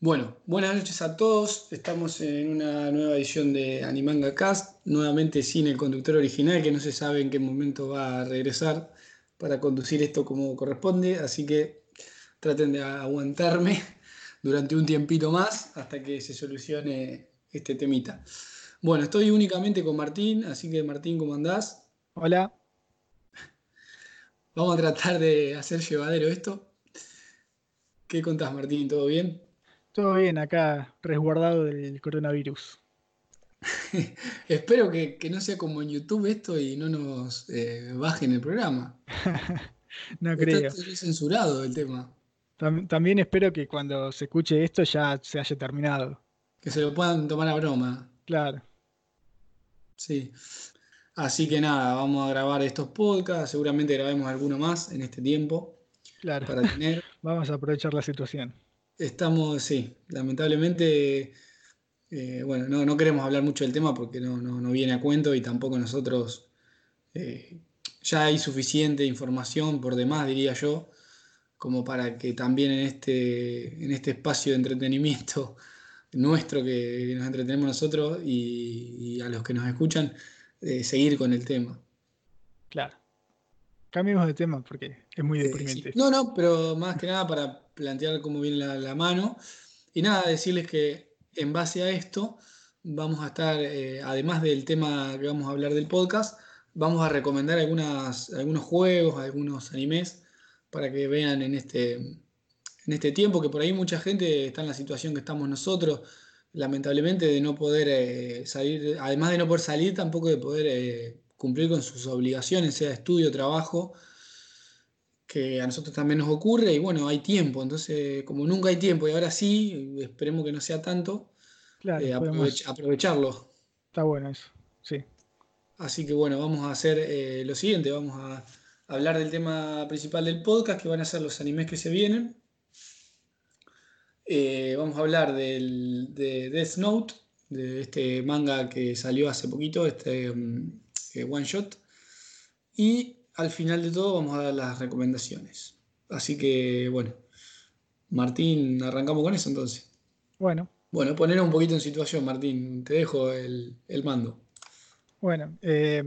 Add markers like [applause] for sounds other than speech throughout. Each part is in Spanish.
Bueno, buenas noches a todos. Estamos en una nueva edición de Animanga Cast, nuevamente sin el conductor original, que no se sabe en qué momento va a regresar para conducir esto como corresponde, así que traten de aguantarme [laughs] durante un tiempito más hasta que se solucione este temita. Bueno, estoy únicamente con Martín, así que Martín, ¿cómo andás? Hola. Vamos a tratar de hacer llevadero esto. ¿Qué contás, Martín? ¿Todo bien? Todo bien, acá resguardado del coronavirus. [laughs] Espero que, no sea como en YouTube esto y no nos eh, bajen el programa. [laughs] no creo. Está censurado el tema. También espero que cuando se escuche esto ya se haya terminado. Que se lo puedan tomar a broma. Claro. Sí. Así que nada, vamos a grabar estos podcasts. Seguramente grabemos alguno más en este tiempo. Claro. Para tener. [laughs] vamos a aprovechar la situación. Estamos, sí, lamentablemente, eh, bueno, no, queremos hablar mucho del tema porque no, viene a cuento y tampoco nosotros, eh, ya hay suficiente información por demás, diría yo, como para que también en este, en este espacio de entretenimiento [laughs] nuestro que nos entretenemos nosotros y, a los que nos escuchan, eh, seguir con el tema. Claro. Cambiemos de tema porque es muy deprimente. No, no, pero más que nada para plantear cómo viene la, mano. Y nada, decirles que en base a esto vamos a estar, eh, además del tema que vamos a hablar del podcast, vamos a recomendar algunas, algunos juegos, algunos animes para que vean en este, en este tiempo, que por ahí mucha gente está en la situación que estamos nosotros, lamentablemente de no poder eh, salir, además de no poder salir, tampoco de poder eh, cumplir con sus obligaciones, sea estudio, trabajo, que a nosotros también nos ocurre y bueno, hay tiempo, entonces como nunca hay tiempo y ahora sí, esperemos que no sea tanto, eh, aprovecharlo. Está bueno eso, sí. Así que bueno, vamos a hacer eh, lo siguiente, vamos a hablar del tema principal del podcast, que van a ser los animes que se vienen. Eh, vamos a hablar del, de Death Note, de este manga que salió hace poquito, este mm, one shot. Y al final de todo vamos a dar las recomendaciones. Así que, bueno, Martín, arrancamos con eso entonces. Bueno. Bueno, poner un poquito en situación, Martín. Te dejo el, mando. Bueno, eh,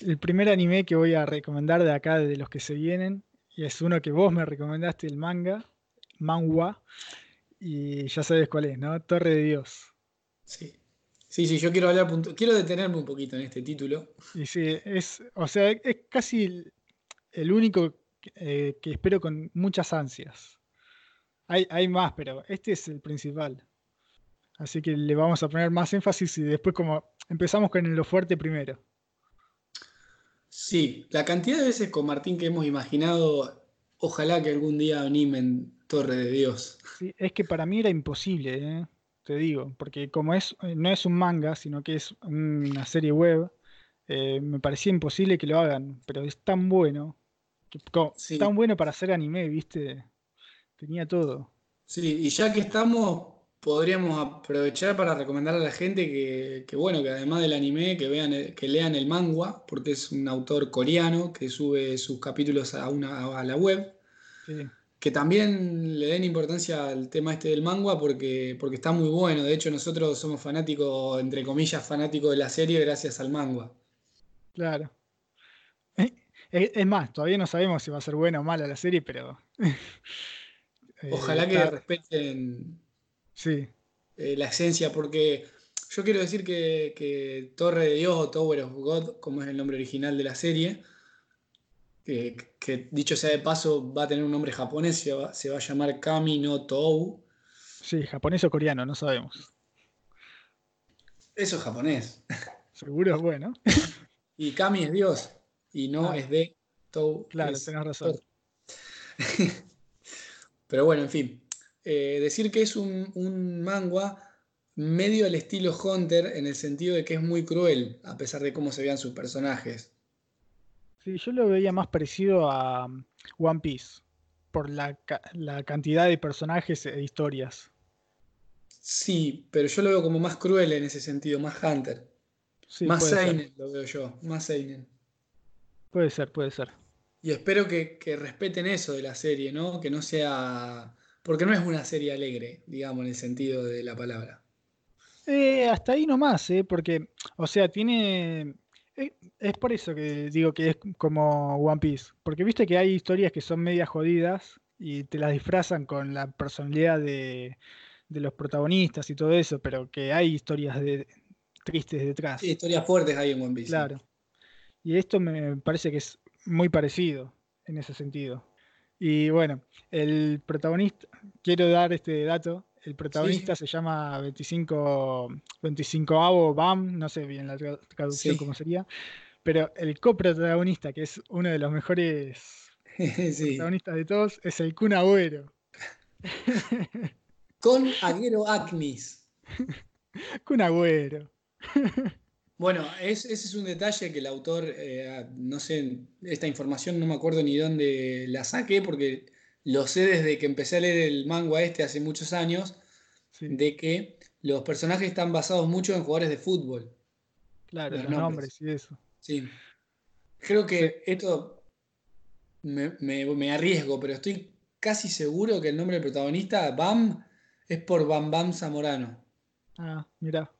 el primer anime que voy a recomendar de acá, de los que se vienen, y es uno que vos me recomendaste, el manga, Manhwa, y ya sabes cuál es, ¿no? Torre de Dios. Sí. Sí, sí, yo quiero hablar, quiero detenerme un poquito en este título. Y sí, es, o sea, es casi el único eh, que espero con muchas ansias. Hay, hay más, pero este es el principal. Así que le vamos a poner más énfasis y después como empezamos con lo fuerte primero. Sí, la cantidad de veces con Martín que hemos imaginado, ojalá que algún día animen Torre de Dios. Sí, es que para mí era imposible, ¿eh? Te digo, porque como es, eh, no es un manga, sino que es una serie web, eh, me parecía imposible que lo hagan, pero es tan bueno, tan bueno para hacer anime, viste, tenía todo. Sí, y ya que estamos, podríamos aprovechar para recomendar a la gente que, bueno, que además del anime, que vean, que lean el manga, porque es un autor coreano que sube sus capítulos a, una, a la web. Sí que también le den importancia al tema este del manga porque, porque está muy bueno. De hecho, nosotros somos fanáticos, entre comillas, fanáticos de la serie gracias al manga. Claro. [laughs] Es más, todavía no sabemos si va a ser buena o mala la serie, pero. [laughs] Eh, Ojalá que respeten sí. Eh, la esencia, porque yo quiero decir que, que Torre de Dios o Tower of God, como es el nombre original de la serie, que, dicho sea de paso va a tener un nombre japonés, se va, se va a llamar Kami no Tou. Sí, japonés o coreano, no sabemos. Eso es japonés. Seguro es bueno. Y Kami es Dios, y no ah. es de Tou. Claro, tenés razón. [laughs] Pero bueno, en fin. Eh, decir que es un, un manga medio al estilo Hunter en el sentido de que es muy cruel, a pesar de cómo se vean sus personajes. Sí, yo lo veía más parecido a um, One Piece, por la, cantidad de personajes e historias. Sí, pero yo lo veo como más cruel en ese sentido, más Hunter. más Seinen lo veo yo, más Seinen. Puede ser, puede ser. Y espero que, respeten eso de la serie, ¿no? Que no sea Porque no es una serie alegre, digamos, en el sentido de la palabra. Eh, hasta ahí nomás, ¿eh? porque, o sea, tiene... eh, es por eso que digo que es como One Piece, porque viste que hay historias que son medias jodidas y te las disfrazan con la personalidad de, de los protagonistas y todo eso, pero que hay historias de, tristes detrás. Sí, historias fuertes hay en One Piece. Claro. Y esto me parece que es muy parecido en ese sentido. Y bueno, el protagonista, quiero dar este dato, el protagonista se llama 25, 25avo BAM, no sé bien la tra- traducción Sí. cómo sería, pero el coprotagonista, que es uno de los mejores [laughs] sí. protagonistas de todos, es el Kun Agüero. [laughs] Con Aguero Acnis. [laughs] Kun Agüero. Bueno, es- ese es un detalle que el autor, eh, no sé, esta información no me acuerdo ni dónde la saqué, porque lo sé desde que empecé a leer el manga este hace muchos años, Sí, de que los personajes están basados mucho en jugadores de fútbol. claro, los los nombres. nombres y eso. Sí. Creo que esto me, me- me arriesgo, pero estoy casi seguro que el nombre del protagonista, Bam, es por Bam Bam Zamorano. Ah, mira.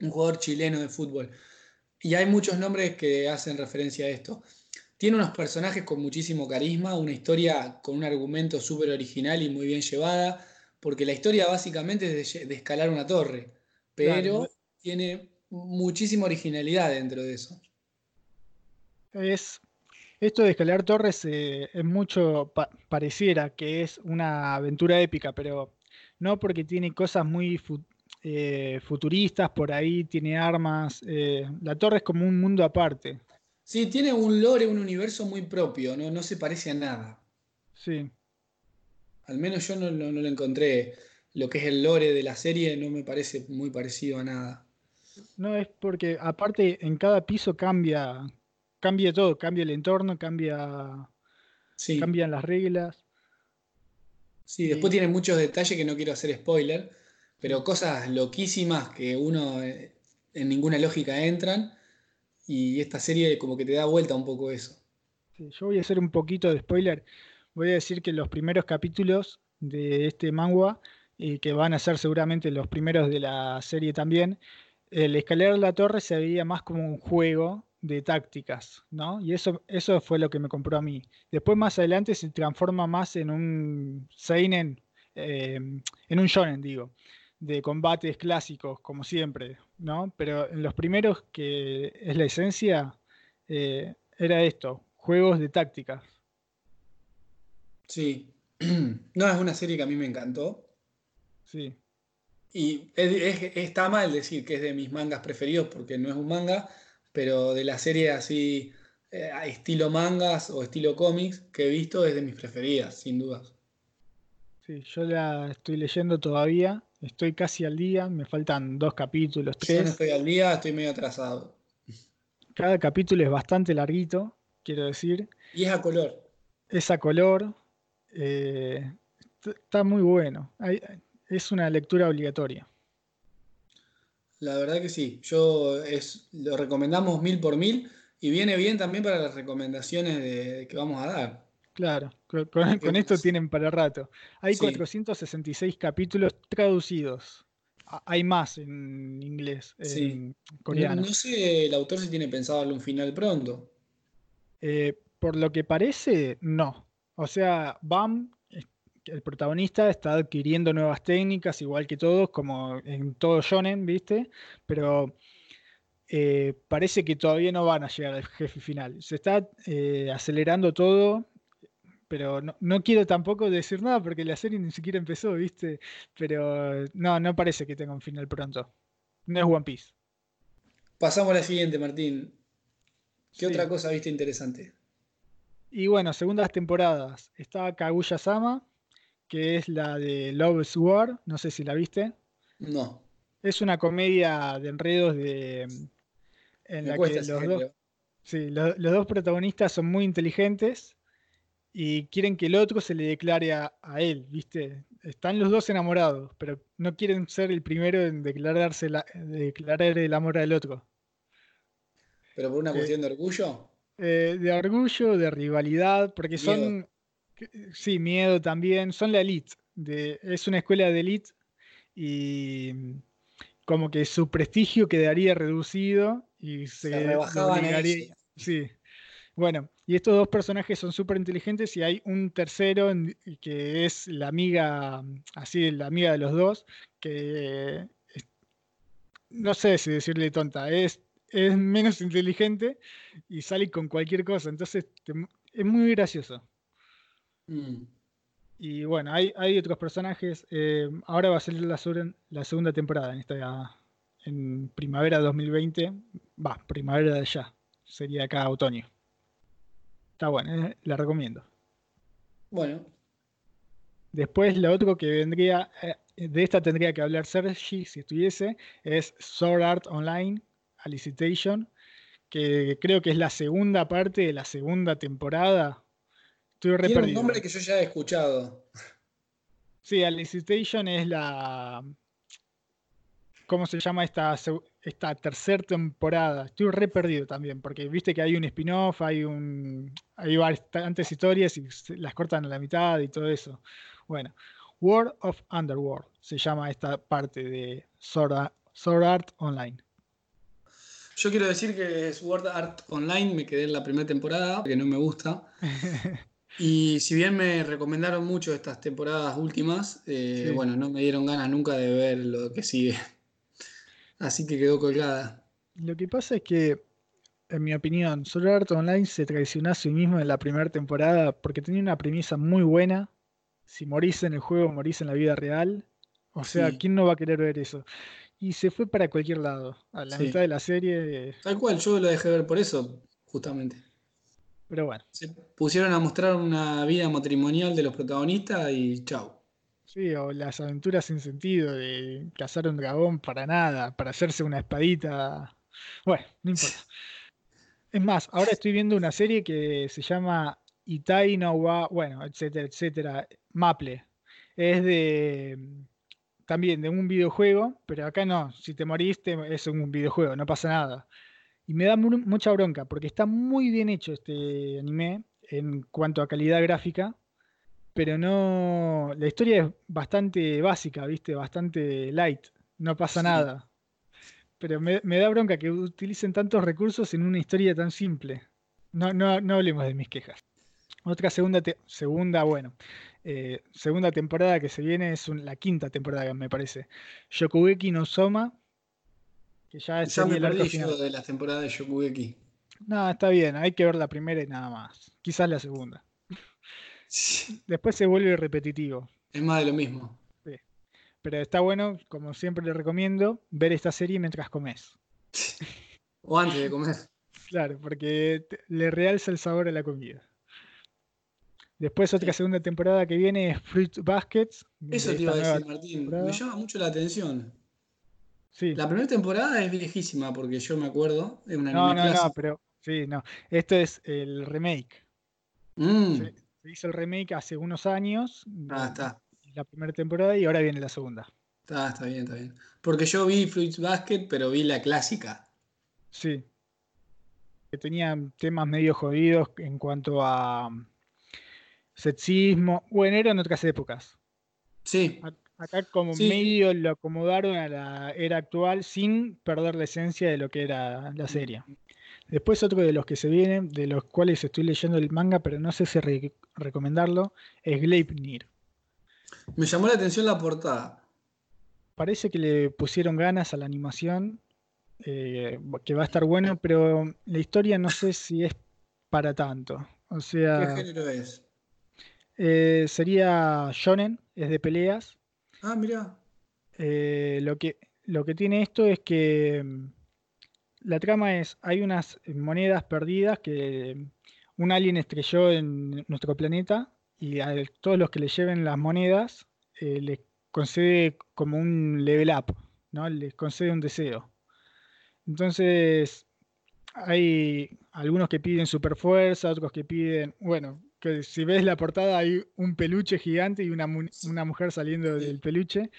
un jugador chileno de fútbol. Y hay muchos nombres que hacen referencia a esto. Tiene unos personajes con muchísimo carisma, una historia con un argumento súper original y muy bien llevada, porque la historia básicamente es de, escalar una torre, pero Claro. tiene muchísima originalidad dentro de eso. Es, esto de escalar torres eh, es mucho, pa- pareciera que es una aventura épica, pero no porque tiene cosas muy eh, futuristas por ahí, tiene armas. eh, la torre es como un mundo aparte. Sí, tiene un lore, un universo muy propio, no, no se parece a nada. Sí, Al menos yo no, no- no lo encontré. Lo que es el lore de la serie no me parece muy parecido a nada. no es porque aparte en cada piso cambia, cambia todo, cambia el entorno, cambia, Sí. cambian las reglas. Sí, después tiene muchos detalles que no quiero hacer spoiler, pero cosas loquísimas que uno eh, en ninguna lógica entran y esta serie como que te da vuelta un poco eso. Yo voy a hacer un poquito de spoiler. Voy a decir que los primeros capítulos de este manga, y que van a ser seguramente los primeros de la serie también, el escalar la torre se veía más como un juego de tácticas, ¿no? Y eso, eso fue lo que me compró a mí. Después más adelante se transforma más en un seinen, eh, en un shonen, digo, de combates clásicos, como siempre, ¿no? Pero en los primeros, que es la esencia, eh, era esto, juegos de tácticas. Sí, [clears throat] no es una serie que a mí me encantó Sí, y es- es- está mal decir que es de mis mangas preferidos porque no es un manga, pero de la serie así eh, estilo mangas o estilo cómics que he visto es de mis preferidas, sin dudas. sí, yo la estoy leyendo todavía, estoy casi al día, me faltan dos capítulos, Yo no tres. estoy al día, estoy medio atrasado. Cada capítulo es bastante larguito, quiero decir. Y es a color. Es a color, eh, est- está muy bueno. Hay- es una lectura obligatoria. La verdad que sí, yo es, lo recomendamos mil por mil y viene bien también para las recomendaciones de, que vamos a dar. Claro, con, esto tienen para rato. Hay Sí. 466 capítulos traducidos. Hay más en inglés, Sí. en No, coreano. no sé el autor si tiene pensado darle un final pronto. Eh, por lo que parece, no. O sea, Bam, es- el protagonista, está adquiriendo nuevas técnicas, igual que todos, como en todo shonen, ¿viste? Pero eh, parece que todavía no van a llegar al jefe final. Se está eh, acelerando todo, pero no, no quiero tampoco decir nada porque la serie ni siquiera empezó, ¿viste? Pero no, no parece que tenga un final pronto. No es One Piece. Pasamos a la siguiente, Martín. ¿Qué Sí. otra cosa viste interesante? Y bueno, segundas temporadas. Está Kaguya-sama, que es la de Love is War, no sé si la viste. No, Es una comedia de enredos de, en me la que los dos, sí, lo- los dos protagonistas son muy inteligentes y quieren que el otro se le declare a, a él, ¿viste? Están los dos enamorados, pero no quieren ser el primero en declararse la- declarar el amor al otro. ¿Pero por una Eh, cuestión de orgullo? Eh, de orgullo, de rivalidad, porque son. Sí, miedo también. Son la elite. De, es una escuela de elite y como que su prestigio quedaría reducido y se, se Sí. Bueno, y estos dos personajes son súper inteligentes y hay un tercero que es la amiga, así, la amiga de los dos, que no sé si decirle tonta, es, es menos inteligente y sale con cualquier cosa, entonces es muy gracioso. Mm. Y bueno, hay, hay otros personajes. Eh, ahora va a salir la, la segunda temporada en esta en primavera 2020. Va, primavera de allá. Sería acá otoño. Está bueno, eh, la recomiendo. Bueno. Después lo otro que vendría, eh, de esta tendría que hablar Sergi si estuviese, es Sword Art Online, Alicitation, que creo que es la segunda parte de la segunda temporada tiene un nombre que yo ya he escuchado. Sí, Alicitation es la. ¿Cómo se llama esta, esta tercera temporada? Estoy re perdido también, porque viste que hay un spin-off, hay un. hay bastantes historias y las cortan a la mitad y todo eso. Bueno, World of Underworld se llama esta parte de Sword, Sword Art Online. Yo quiero decir que Sword Art Online me quedé en la primera temporada, que no me gusta. [laughs] Y si bien me recomendaron mucho estas temporadas últimas, eh, bueno, no me dieron ganas nunca de ver lo que sigue. Así que quedó colgada. Lo que pasa es que, en mi opinión, Sword Art Online se traicionó a sí mismo en la primera temporada porque tenía una premisa muy buena. Si morís en el juego, morís en la vida real. O sea, ¿quién no va a querer ver eso? Y se fue para cualquier lado. A la mitad de la serie. Tal cual, yo lo dejé ver por eso, justamente. Pero bueno. Se pusieron a mostrar una vida matrimonial de los protagonistas y chau. Sí, o las aventuras sin sentido de cazar un dragón para nada, para hacerse una espadita. Bueno, no importa. Es más, ahora estoy viendo una serie que se llama Itai no wa, bueno, etcétera, etcétera, Maple. Es de también de un videojuego, pero acá no, si te moriste es un videojuego, no pasa nada. Y me da mucha bronca porque está muy bien hecho este anime en cuanto a calidad gráfica, pero no. La historia es bastante básica, ¿viste? Bastante light. No pasa nada. Pero me, da bronca que utilicen tantos recursos en una historia tan simple. No, no, no hablemos de mis quejas. Otra segunda, segunda bueno, eh, segunda temporada que se viene es la quinta temporada, me parece. Shokugeki no Soma, ya, me perdí yo de la temporada de Shokugeki. No, está bien, hay que ver la primera y nada más. Quizás la segunda. Después se vuelve repetitivo. Es más de lo mismo. Pero está bueno, como siempre le recomiendo, ver esta serie mientras comes. [laughs] o antes de comer. Claro, porque le realza el sabor a la comida. Después otra segunda temporada que viene es Fruit Baskets. Eso te iba a decir, Martín. Me llama mucho la atención. La primera temporada es viejísima porque yo me acuerdo. Una no, no, no, pero sí, no. Esto es el remake. Mm. Se, hizo el remake hace unos años. Ah, está. La primera temporada y ahora viene la segunda. Está, está bien, está bien. Porque yo vi Fruits Basket, pero vi la clásica. Sí. Que tenía temas medio jodidos en cuanto a sexismo. Bueno, eran otras épocas. Sí. Acá como medio lo acomodaron a la era actual sin perder la esencia de lo que era la serie. Después otro de los que se vienen, de los cuales estoy leyendo el manga, pero no sé si recomendarlo, es Gleipnir. Me llamó la atención la portada. Parece que le pusieron ganas a la animación, eh, que va a estar bueno, pero la historia no sé si es para tanto. O sea, ¿Qué género es? Eh, sería shonen, es de peleas, Ah, mira. Eh, lo, que, lo que tiene esto es que mm, la trama es, hay unas monedas perdidas que un alien estrelló en nuestro planeta y a todos los que le lleven las monedas eh, les concede como un level up, ¿no? Les concede un deseo. Entonces, hay algunos que piden super fuerza, otros que piden, bueno, que si ves la portada hay un peluche gigante y una, una mujer saliendo del peluche.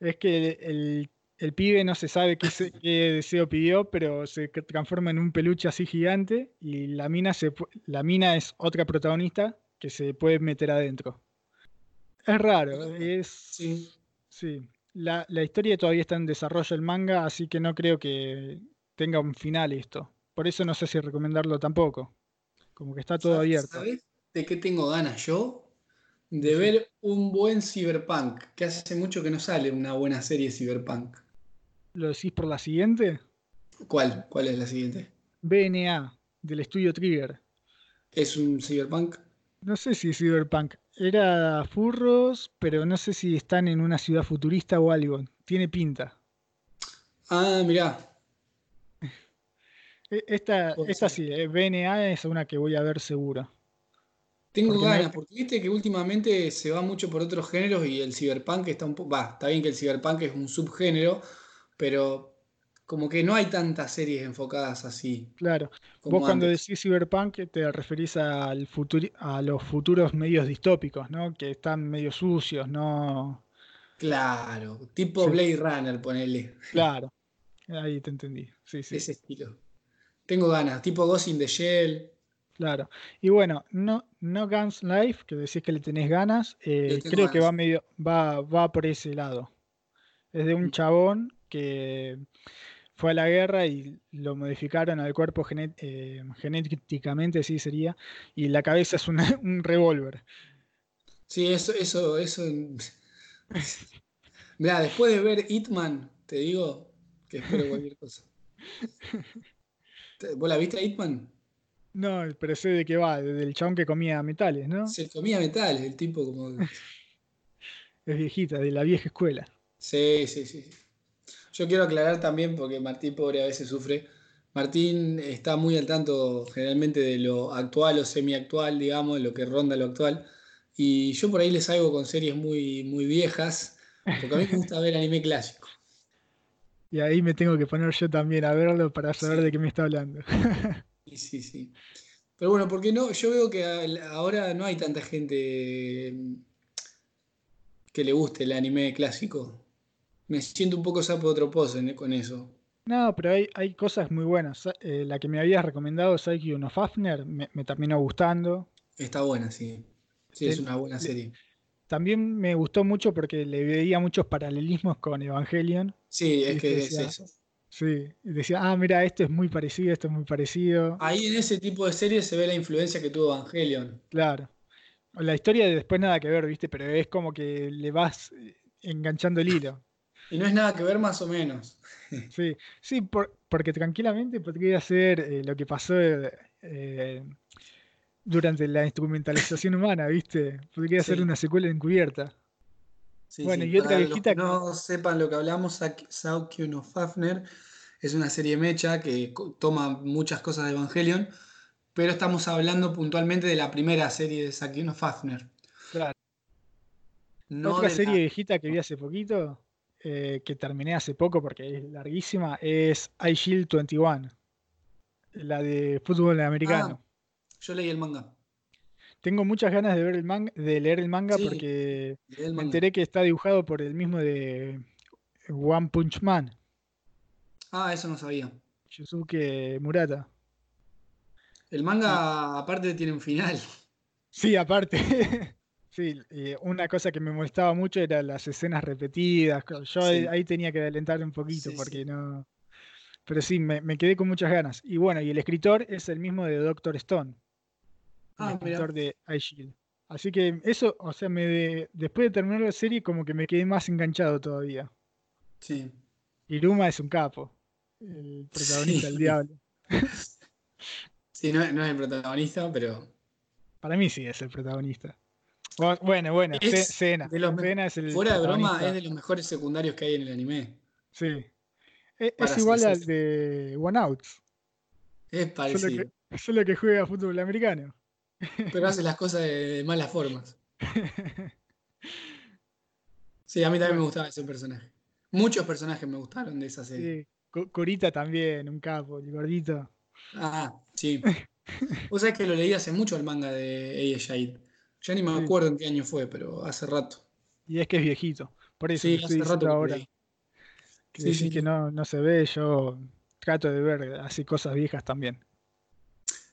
Es que el, el pibe no se sabe qué, qué, deseo pidió, pero se transforma en un peluche así gigante y la mina, se, la mina es otra protagonista que se puede meter adentro. Es raro, es... Sí. Sí. La, la historia todavía está en desarrollo el manga, así que no creo que tenga un final esto. Por eso no sé si recomendarlo tampoco. Como que está todo ¿Sabes- abierto. ¿Sabes de qué tengo ganas yo? De ver un buen cyberpunk, que hace mucho que no sale una buena serie cyberpunk. ¿Lo decís por la siguiente? ¿Cuál? ¿Cuál es la siguiente? BNA, del estudio Trigger. ¿Es un cyberpunk? No sé si es Cyberpunk. Era furros, pero no sé si están en una ciudad futurista o algo. Tiene pinta. Ah, mirá. E- Esta, esta sí, eh, BNA es una que voy a ver seguro. Tengo Porque ganas, porque viste que últimamente se va mucho por otros géneros y el cyberpunk está un poco. Va, está bien que el cyberpunk es un subgénero, pero como que no hay tantas series enfocadas así Claro. Vos cuando antes. decís Cyberpunk te referís al futuri- a los futuros medios distópicos, ¿no? Que están medio sucios, ¿no? Claro, tipo Sí. Blade Runner, ponele, Claro. Ahí te entendí. Sí, sí. ese estilo. Tengo ganas, tipo Ghost in the Shell. Claro. Y bueno, no, no Guns Life, que decís que le tenés ganas, eh, creo que va medio, va, va por ese lado. Es de un Mm. chabón que fue a la guerra y lo modificaron al cuerpo genet- eh, genéticamente, sí sería, y la cabeza es una- [laughs] un revólver. Sí, eso, eso, eso. Mirá, después de ver Hitman, te digo que espero cualquier cosa. [laughs] ¿Vos la viste a Hitman? No, pero sé de qué va, de- del chabón que comía metales, ¿no? Se comía metales, el tipo como. [laughs] Es viejita, de la vieja escuela. Sí, sí, sí. Yo quiero aclarar también, porque Martín, pobre, a veces sufre. Martín está muy al tanto generalmente de lo actual o semiactual, digamos, lo que ronda lo actual. Y yo por ahí le salgo con series muy, muy viejas, porque a mí me gusta ver anime clásico. [laughs] Y ahí me tengo que poner yo también a verlo para saber Sí. de qué me está hablando. [laughs] Sí, sí, sí. Pero bueno, porque no, yo veo que ahora no hay tanta gente que le guste el anime clásico. Me siento un poco sapo de otro pozo en- con eso. No, pero hay, hay cosas muy buenas. Eh, la que me habías recomendado, Saikyo no Fafner, me, me terminó gustando. Está buena, sí. Sí, es una buena serie. También me gustó mucho porque le veía muchos paralelismos con Evangelion. Sí, es que es decía, eso. Sí, decía, ah, mira, esto es muy parecido, esto es muy parecido. Ahí en ese tipo de series se ve la influencia que tuvo Evangelion. Claro. La historia de después nada que ver, ¿viste? Pero es como que le vas eh, enganchando el hilo. Y no es nada que ver más o menos. [laughs] Sí, sí, por- porque tranquilamente podría ser eh, lo que pasó eh, durante la instrumentalización humana, ¿viste? Podría ser Sí. una secuela encubierta. Sí, Bueno, sí. y otra viejita no sepan lo que hablamos, Saukyo no Fafner es una serie mecha que toma muchas cosas de Evangelion, pero estamos hablando puntualmente de la primera serie de Saukyo no Fafner. Claro. No Otra serie la- viejita que vi hace poquito, eh, que terminé hace poco porque es larguísima, es iShield 21, la de fútbol americano. Ah, yo leí el manga. Tengo muchas ganas de ver el manga, de leer el manga Sí, porque me enteré que está dibujado por el mismo de One Punch Man, Ah, eso no sabía. Yusuke Murata. El manga aparte tiene un final. Sí, aparte. [laughs] Sí, y una cosa que me molestaba mucho era las escenas repetidas. Yo ahí- Sí. ahí tenía que adelantar un poquito Sí, porque sí. no. Pero sí, me, me quedé con muchas ganas. Y bueno, y el escritor es el mismo de Doctor Stone, el Ah, mira. escritor de iShield. Así que eso, o sea, me de- después de terminar la serie, como que me quedé más enganchado todavía. Sí. Iruma es un capo, el protagonista, el diablo. [laughs] Sí, no, no es el protagonista, pero Para mí sí es el protagonista. Bu- Bueno, bueno, Ce- es Cena. de los me- Cena es el fuera de broma, es de los mejores secundarios que hay en el anime. Sí. E- Es, Para igual al de One Outs, Es parecido, solo que juega fútbol americano. pero hace [laughs] las cosas de, de malas formas. [laughs] Sí, a mí también me gustaba ese personaje. Muchos personajes me gustaron de esa serie. Sí, Corita también, un capo, el gordito. Ah, sí. [laughs] Vos sabés que lo leí hace mucho el manga de Eiji Shade. Ya ni me acuerdo en qué año fue, pero hace rato. Y es que es viejito. Por eso Sí, hace rato ahora que Sí, sí, que no, no se ve, yo trato de ver así cosas viejas también.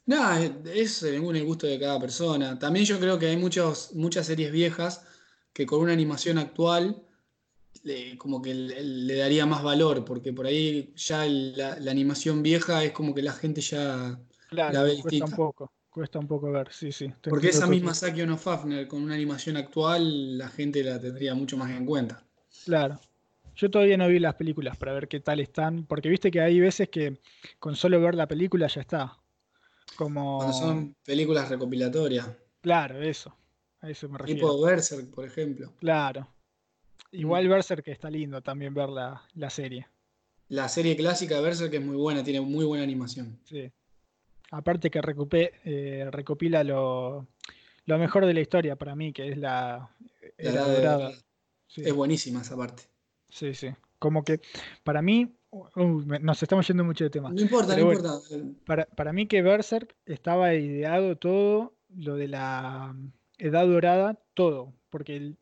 Nada, es según el gusto de cada persona. También yo creo que hay muchos, muchas series viejas que con una animación actual como que le, daría más valor, porque por ahí ya la, animación vieja es como que la gente ya la ve cuesta un poco, cuesta un poco ver, sí, sí. Porque esa misma Saki Ono Fafner con una animación actual, la gente la tendría mucho más en cuenta. Claro. Yo todavía no vi las películas para ver qué tal están, porque viste que hay veces que con solo ver la película ya está. Como... Cuando son películas recopilatorias. Claro, eso. A eso me refiero. Tipo Berserk, por ejemplo. Claro. Igual mm. Berserk está lindo también ver la, serie. La serie clásica de Berserk es muy buena, tiene muy buena animación. Sí. Aparte que eh, recopila lo, mejor de la historia para mí, que es la, la dorada. Es buenísima esa parte. Sí, sí. Como que para mí, nos estamos yendo mucho de tema. No importa, no importa. Para, para mí que Berserk estaba ideado todo, lo de la edad dorada, todo. Porque el,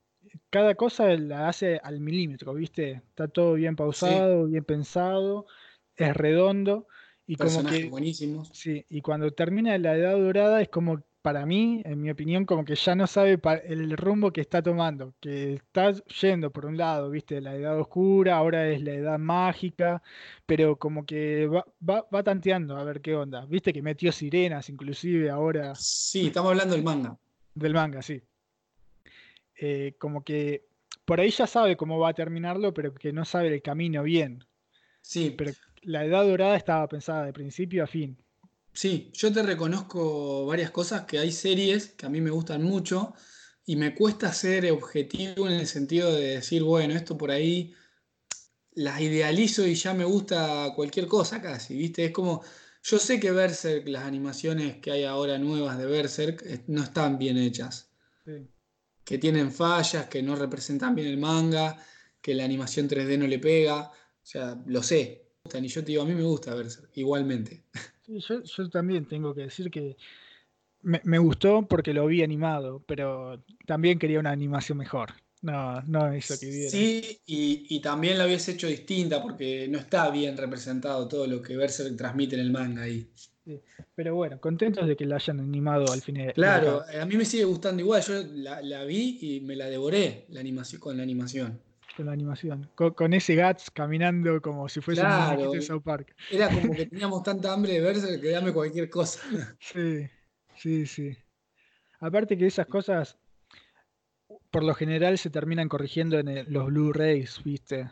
cada cosa la hace al milímetro, ¿viste? Está todo bien pausado, bien pensado, es redondo. Y como que, buenísimos. Sí, y cuando termina la edad dorada es como, para mí, en mi opinión, como que ya no sabe el rumbo que está tomando, que está yendo por un lado, ¿viste? La edad oscura, ahora es la edad mágica, pero como que va, va, va tanteando a ver qué onda. ¿Viste que metió sirenas inclusive ahora? Sí, estamos hablando del manga. Del manga, sí. Eh, como que por ahí ya sabe cómo va a terminarlo, pero que no sabe el camino bien. Sí. Pero la edad dorada estaba pensada de principio a fin. Sí, yo te reconozco varias cosas, que hay series que a mí me gustan mucho y me cuesta ser objetivo en el sentido de decir, bueno, esto por ahí las idealizo y ya me gusta cualquier cosa casi, ¿viste? Es como, yo sé que Berserk, las animaciones que hay ahora nuevas de Berserk, no están bien hechas. Sí que tienen fallas, que no representan bien el manga, que la animación 3D no le pega. O sea, lo sé. Y yo te digo, a mí me gusta Berserk, igualmente. yo, también tengo que decir que me, gustó porque lo vi animado, pero también quería una animación mejor. No, no eso que viera. Sí, y, y, también la hubiese hecho distinta porque no está bien representado todo lo que Berserk transmite en el manga ahí. Pero bueno, contentos de que la hayan animado al final. Claro, a mí me sigue gustando igual. Yo la, vi y me la devoré la animación, con la animación. Con la animación. Con, ese Gats caminando como si fuese un de South Park. Era como que [laughs] teníamos tanta hambre de verse que dame cualquier cosa. Sí, sí, sí. Aparte que esas cosas, por lo general, se terminan corrigiendo en los Blu-rays, ¿viste?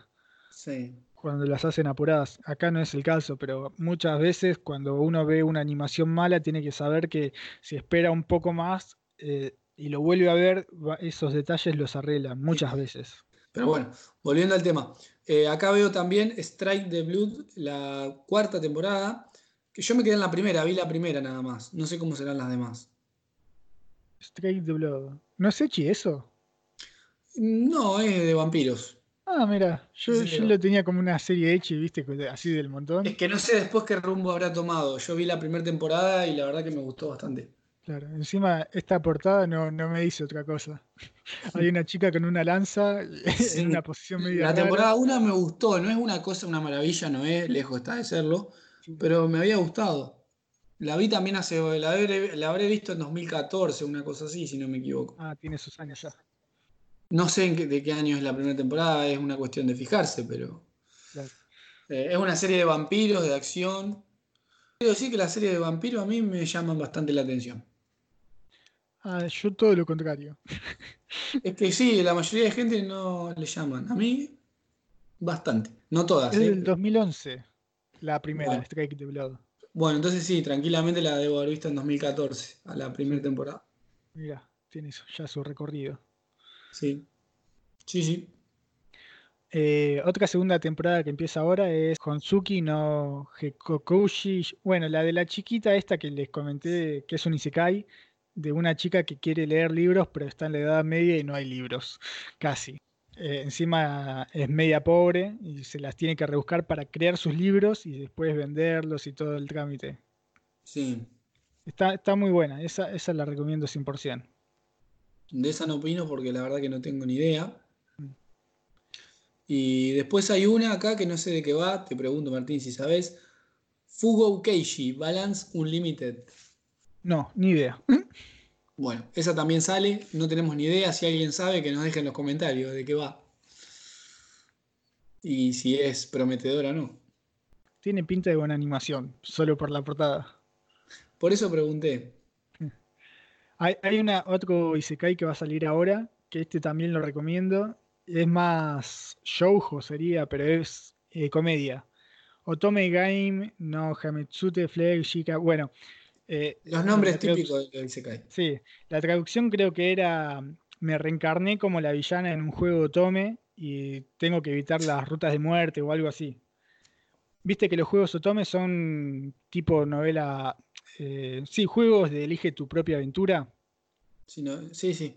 Sí cuando las hacen apuradas. Acá no es el caso, pero muchas veces cuando uno ve una animación mala tiene que saber que si espera un poco más eh, y lo vuelve a ver, esos detalles los arreglan muchas veces. Pero bueno, volviendo al tema. Eh, acá veo también Strike the Blood, la cuarta temporada, que yo me quedé en la primera, vi la primera nada más. No sé cómo serán las demás. Strike the Blood. ¿No es Echi eso? No, es de vampiros. Ah, mira, yo, lo tenía como una serie hecha, viste, así del montón. Es que no sé después qué rumbo habrá tomado. Yo vi la primera temporada y la verdad que me gustó bastante. Claro, encima esta portada no, no me dice otra cosa. [laughs] Hay una chica con una lanza [laughs] en una posición medio. La temporada 1 me gustó, no es una cosa, una maravilla, no es, lejos está de serlo, pero me había gustado. La vi también hace, la la habré visto en 2014, una cosa así, si no me equivoco. Ah, tiene sus años ya. No sé de qué año es la primera temporada, es una cuestión de fijarse, pero. Eh, es una serie de vampiros, de acción. Quiero decir que las series de vampiros a mí me llaman bastante la atención. Ah, yo todo lo contrario. Es que sí, la mayoría de gente no le llaman. A mí, bastante. No todas. Es ¿eh? del 2011, la primera, Strike the Blood. Bueno, entonces sí, tranquilamente la debo haber visto en 2014, a la primera temporada. Mira, tiene ya su recorrido. Sí, sí, sí. Eh, otra segunda temporada que empieza ahora es Honsuki no Hekokoushi. Bueno, la de la chiquita esta que les comenté, que es un Isekai, de una chica que quiere leer libros, pero está en la edad media y no hay libros, [laughs] casi. Eh, encima es media pobre y se las tiene que rebuscar para crear sus libros y después venderlos y todo el trámite. Sí. Está, está muy buena, esa, esa la recomiendo 100%. De esa no opino porque la verdad que no tengo ni idea. Y después hay una acá que no sé de qué va, te pregunto Martín si sabes. Fugo Keishi, Balance Unlimited. No, ni idea. Bueno, esa también sale, no tenemos ni idea. Si alguien sabe, que nos deje en los comentarios de qué va. Y si es prometedora o no. Tiene pinta de buena animación, solo por la portada. Por eso pregunté. [laughs] Hay, una, otro Isekai que va a salir ahora, que este también lo recomiendo. Es más shoujo sería, pero es eh, comedia. Otome Game, no Hametsute, Flag, Shika. Bueno, eh, Los nombres típicos de Isekai. Sí, la traducción creo que era me reencarné como la villana en un juego Otome y tengo que evitar las rutas de muerte o algo así. Viste que los juegos Otome son tipo novela, eh, sí, juegos de elige tu propia aventura. Sí, sí, sí.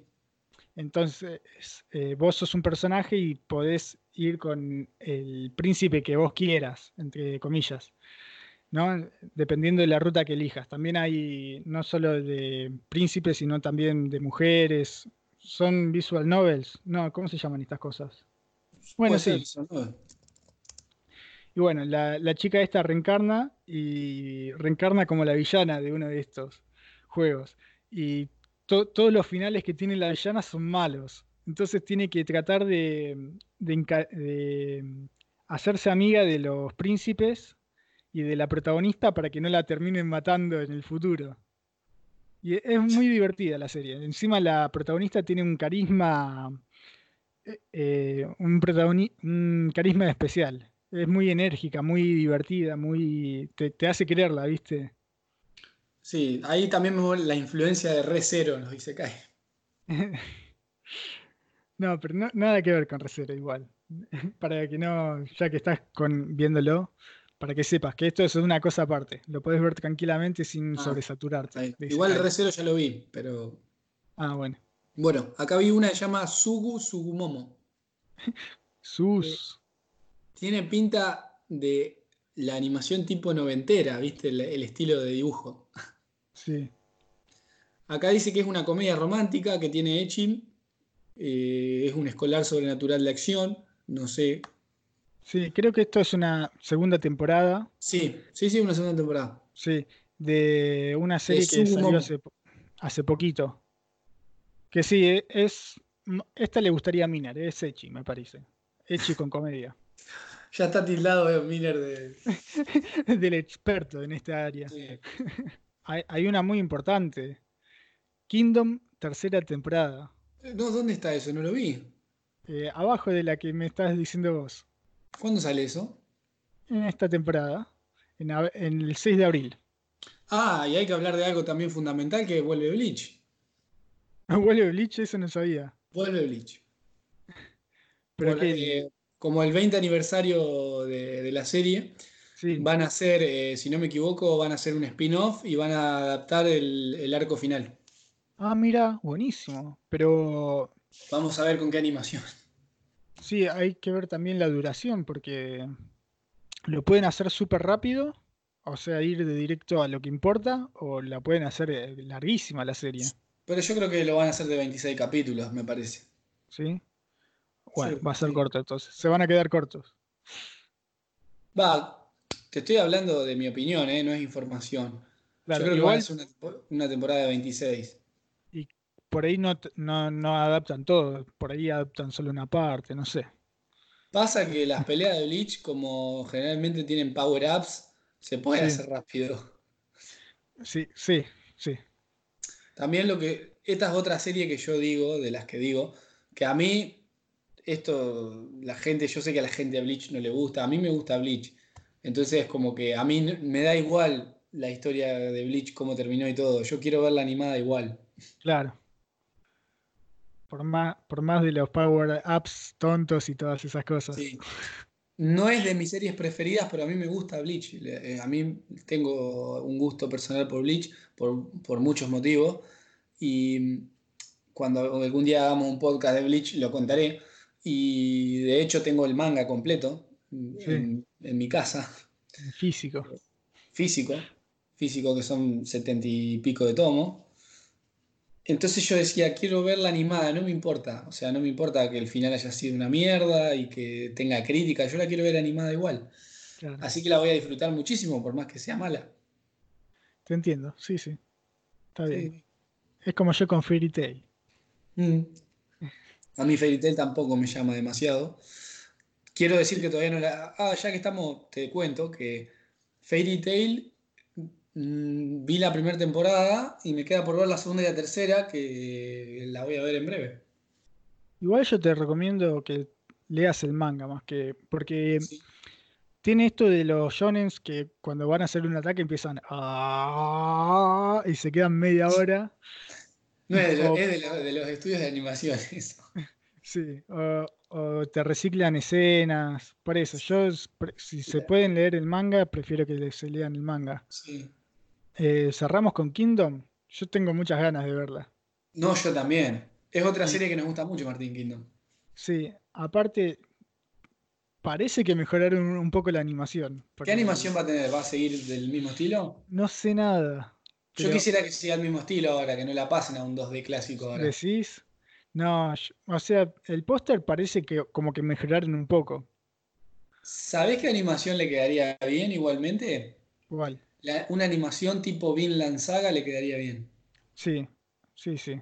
Entonces, eh, vos sos un personaje y podés ir con el príncipe que vos quieras, entre comillas. ¿No? Dependiendo de la ruta que elijas. También hay no solo de príncipes, sino también de mujeres. Son visual novels. No, ¿cómo se llaman estas cosas? Bueno, sí. Y bueno, la, chica esta reencarna y reencarna como la villana de uno de estos juegos. Y todos los finales que tiene la villana son malos. Entonces tiene que tratar de hacerse amiga de los príncipes y de la protagonista para que no la terminen matando en el futuro. Y es muy divertida la serie. Encima la protagonista tiene un carisma, eh, eh, un, un carisma especial. Es muy enérgica, muy divertida, muy te, hace quererla, ¿viste? Sí, ahí también me la influencia de Re Zero nos dice Kai. [laughs] no, pero nada que ver con Re Zero igual. [laughs] Para que no, ya que estás con, viéndolo, para que sepas que esto es una cosa aparte. Lo puedes ver tranquilamente sin ah, sobresaturarte. Igual el recero ya lo vi, pero. Ah, bueno. Bueno, acá vi una que se llama Sugu Sugumomo. [laughs] Sus. tiene pinta de la animación tipo noventera, ¿viste? El, estilo de dibujo. Sí. Acá dice que es una comedia romántica que tiene Echin. Eh, es un escolar sobrenatural de acción. No sé Sí, creo que esto es una segunda temporada. Sí, sí, sí, una segunda temporada. Sí, de una serie que salió hace, poquito. Que sí, e, es. Esta le gustaría a Miner, es Echi, me parece. Echi con comedia. [laughs] ya está tildado eh, Miner de... [laughs] del experto en esta área. [laughs] hay, una muy importante. Kingdom, tercera temporada. No, ¿dónde está eso? No lo vi. Eh, abajo de la que me estás diciendo vos. ¿Cuándo sale eso? En esta temporada, en, el 6 de abril. Ah, y hay que hablar de algo también fundamental que vuelve Bleach. [laughs] ¿Vuelve Bleach? Eso no sabía. Vuelve Bleach. Pero como el 20 aniversario de, la serie, van a hacer, eh, si no me equivoco, van a hacer un spin-off y van a adaptar el, el, arco final. Ah, mira, buenísimo. Pero. Vamos a ver con qué animación. Sí, hay que ver también la duración, porque lo pueden hacer súper rápido, o sea, ir de directo a lo que importa, o la pueden hacer eh, larguísima la serie. Pero yo creo que lo van a hacer de 26 capítulos, me parece. ¿Sí? Bueno, va a ser corto entonces. Se van a quedar cortos. Va, te estoy hablando de mi opinión, ¿eh? no es información. yo creo que va a una temporada de 26 por ahí no, no, adaptan todo, por ahí adaptan solo una parte, no sé. Pasa que las peleas de Bleach, como generalmente tienen power-ups, se pueden hacer rápido. Sí, sí, sí. También lo que. Esta es otra serie que yo digo, de las que digo, que a mí, esto, la gente, yo sé que a la gente de Bleach no le gusta, a mí me gusta Bleach. Entonces, como que a mí me da igual la historia de Bleach, cómo terminó y todo. Yo quiero verla animada igual. Claro. Por más, por más de los power ups tontos y todas esas cosas. Sí. No es de mis series preferidas, pero a mí me gusta Bleach. Eh, a mí tengo un gusto personal por Bleach por, muchos motivos. Y cuando algún día hagamos un podcast de Bleach lo contaré. Y de hecho tengo el manga completo en, en, mi casa. Físico. Físico. Físico que son setenta y pico de tomo. Entonces yo decía, quiero verla animada, no me importa. O sea, no me importa que el final haya sido una mierda y que tenga crítica, yo la quiero ver animada igual. Así que la voy a disfrutar muchísimo, por más que sea mala. Te entiendo, sí, sí. Está bien. Es como yo con Fairy Tail. Mm. A mí Fairy Tail tampoco me llama demasiado. Quiero decir que todavía no la. Ah, ya que estamos, te cuento que Fairy Tail mm, vi la primera temporada y me queda por ver la segunda y la tercera, que la voy a ver en breve. Igual yo te recomiendo que leas el manga más que. Porque tiene esto de los shonens que cuando van a hacer un ataque empiezan a y se quedan media hora. No, es de, los estudios de animación eso. [laughs] Sí, o, te reciclan escenas. Por eso, yo, si se pueden leer el manga, prefiero que se lean el manga. Sí. Eh, cerramos con Kingdom. Yo tengo muchas ganas de verla. No, yo también. Es otra serie que nos gusta mucho, Martín Kingdom. Sí, aparte, parece que mejoraron un poco la animación. ¿Qué animación va a tener? ¿Va a seguir del mismo estilo? No sé nada. Yo quisiera que siga el mismo estilo ahora, que no la pasen a un 2D clásico ahora. ¿Decís? No, o sea, el póster parece que como que mejoraron un poco. ¿Sabés qué animación le quedaría bien igualmente? ¿Cuál? Una animación tipo Vinland Saga le quedaría bien. Sí, sí, sí.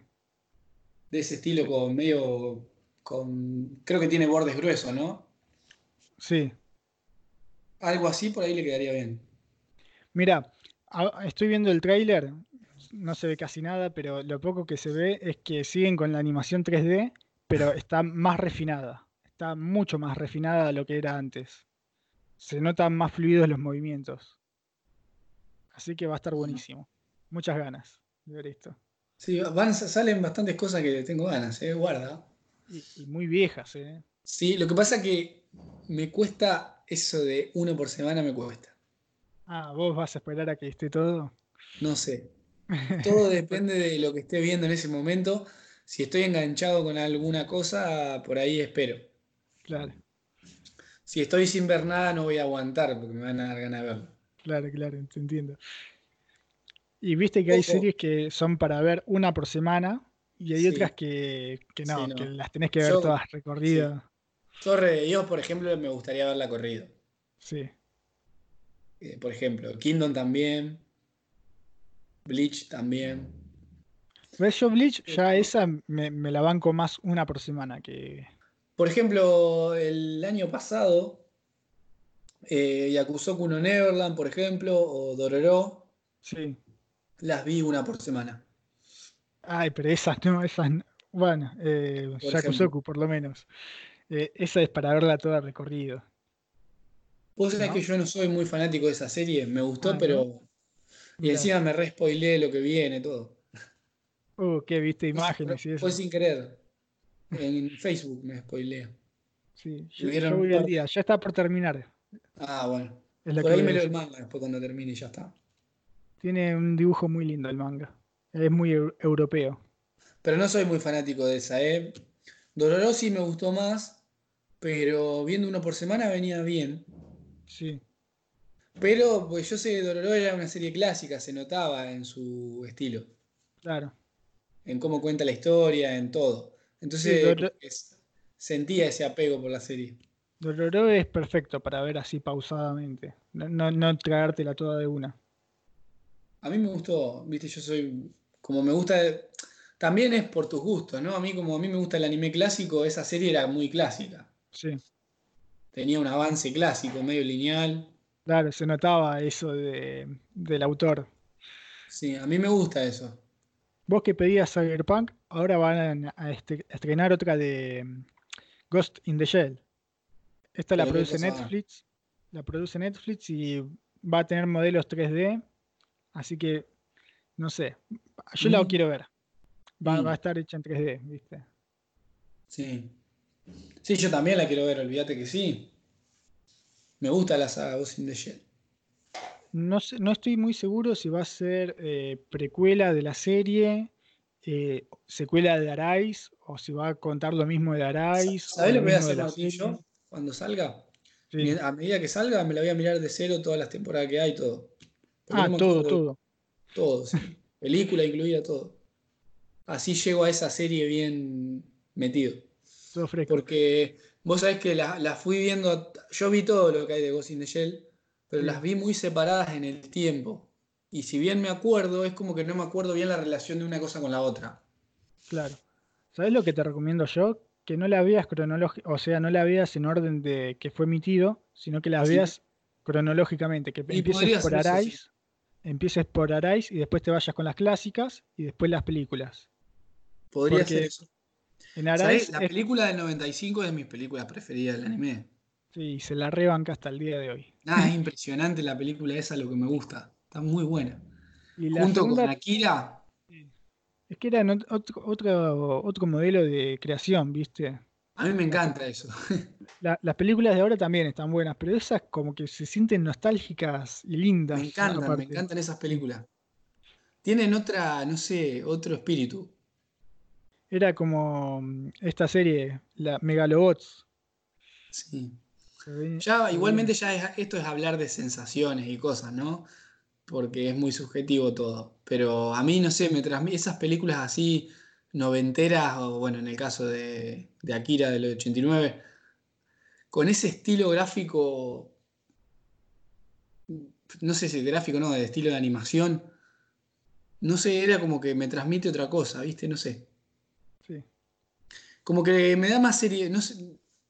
De ese estilo con medio con creo que tiene bordes gruesos, ¿no? Sí. Algo así por ahí le quedaría bien. Mira, estoy viendo el tráiler no se ve casi nada, pero lo poco que se ve es que siguen con la animación 3D, pero está más refinada. Está mucho más refinada de lo que era antes. Se notan más fluidos los movimientos. Así que va a estar buenísimo. Muchas ganas de ver esto. Sí, van, salen bastantes cosas que tengo ganas, ¿eh? guarda. Y, muy viejas, ¿eh? Sí, lo que pasa que me cuesta eso de uno por semana, me cuesta. Ah, vos vas a esperar a que esté todo. No sé. [laughs] Todo depende de lo que esté viendo en ese momento. Si estoy enganchado con alguna cosa, por ahí espero. Claro. Si estoy sin ver nada, no voy a aguantar porque me van a dar ganas de verlo. Claro, claro, te entiendo. Y viste que hay series que son para ver una por semana y hay otras que, no, que las tenés que ver todas recorridas. Torre de Dios, por ejemplo, me gustaría verla corrido. Sí. Eh, por ejemplo, Kingdom también. Bleach también. ¿Ves? Yo Bleach ya esa me, la banco más una por semana que. Por ejemplo, el año pasado, eh, Yakusoku no Neverland, por ejemplo, o Dororo. Sí. Las vi una por semana. Ay, pero esas no, esas no. Bueno, eh, Yakusoku por lo menos. Eh, esa es para verla toda recorrido. Vos sabés que yo no soy muy fanático de esa serie, me gustó, ah, pero y encima me re lo que viene, todo. Uh, qué viste imágenes y eso. Fue sin querer. En Facebook me spoileo. Sí, yo, voy al día, ya está por terminar. Ah, bueno. por ahí me leo el manga después cuando termine y ya está. Tiene un dibujo muy lindo el manga. Es muy europeo. Pero no soy muy fanático de esa, ¿eh? Dororo sí me gustó más, pero viendo uno por semana venía bien. Sí. Pero pues yo sé que Dororo era una serie clásica, se notaba en su estilo. Claro. En cómo cuenta la historia, en todo. Entonces sentía ese apego por la serie. Dororo es perfecto para ver así pausadamente. No, no, no traértela toda de una. A mí me gustó, viste, yo soy. Como me gusta. También es por tus gustos, ¿no? A mí, como a mí me gusta el anime clásico, esa serie era muy clásica. Sí. Tenía un avance clásico, medio lineal. Claro, se notaba eso de, del autor. Sí, a mí me gusta eso. Vos que pedías Cyberpunk, ahora van a este, estrenar otra de mm, Ghost in the Shell. Esta la produce Netflix. La produce Netflix y va a tener modelos 3D. Así que, no sé. Yo la mm. quiero ver. Va, va, a estar hecha en 3D, ¿viste? Sí. Sí, yo también la quiero ver, olvídate que sí. Me gusta la saga Ghost in the Shell. No, no estoy muy seguro si va a ser eh, precuela de la serie, eh, secuela de Arais, o si va a contar lo mismo de Arais. ¿Sabes lo que voy a hacer yo cuando salga? A medida que salga, me la voy a mirar de cero todas las temporadas que hay, todo. ah, todo, todo. Todo, sí. [laughs] Película incluida, todo. Así llego a esa serie bien metido. Todo fresco. Porque Vos sabés que las fui viendo, yo vi todo lo que hay de Ghost in the Shell, pero las vi muy separadas en el tiempo. y si bien me acuerdo, es como que no me acuerdo bien la relación de una cosa con la otra. Claro. ¿Sabes lo que te recomiendo yo? Que no la veas cronológica, o sea, no la veas en orden de que fue emitido, sino que la veas cronológicamente, que empieces por Arais, empieces por Arais y después te vayas con las clásicas y después las películas. Podría ser eso. En La película del 95 es de mis películas preferidas del anime. Sí, se la rebanca hasta el día de hoy. Ah, es impresionante la película esa, lo que me gusta. Está muy buena. Y Junto con Akira. Es que era otro, otro, otro modelo de creación, ¿viste? A mí me encanta eso. [laughs] las películas de ahora también están buenas, pero esas como que se sienten nostálgicas y lindas. Me encantan, me encantan esas películas. Tienen otra, no sé, otro espíritu. Era como mm, esta serie, la Megalobots. Sí. Ya, igualmente ya esto es hablar de sensaciones y cosas, ¿no? Porque es muy subjetivo todo. Pero a mí, no sé, me transmite esas películas así noventeras, o bueno, en el caso de, Akira del 89, con ese estilo gráfico, no sé si gráfico no, de estilo de animación, no sé, era como que me transmite otra cosa, ¿viste? No sé. Sí. Como que me da más serie, no,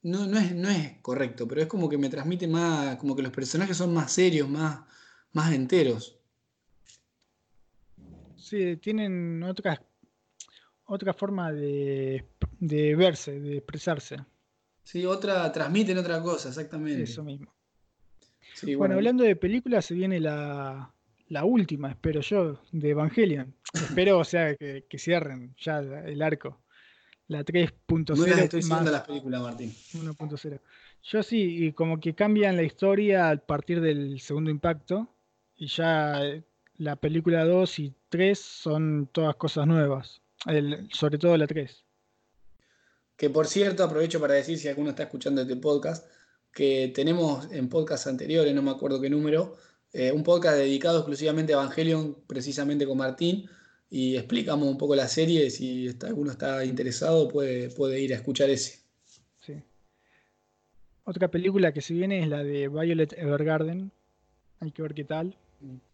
no, es, no es correcto, pero es como que me transmite más, como que los personajes son más serios, más, más enteros. Sí, tienen otras otra forma de, verse, de expresarse. Sí, otra, transmiten otra cosa, exactamente. Eso mismo. bueno, hablando de películas, se viene la, última, espero yo, de Evangelion. [laughs] espero, o sea, que, cierren ya el arco. La 3.0. No estoy más las películas, Martín. 1.0. Yo sí, y como que cambian la historia a partir del segundo impacto. Y ya eh, la película 2 y 3 son todas cosas nuevas sobre todo la 3. Que por cierto, aprovecho para decir, si alguno está escuchando este podcast, que tenemos en podcast anteriores, no me acuerdo qué número, eh, un podcast dedicado exclusivamente a Evangelion, precisamente con Martín, y explicamos un poco la serie. Si alguno está interesado, puede, puede ir a escuchar ese. Sí. Otra película que se viene es la de Violet Evergarden. Hay que ver qué tal.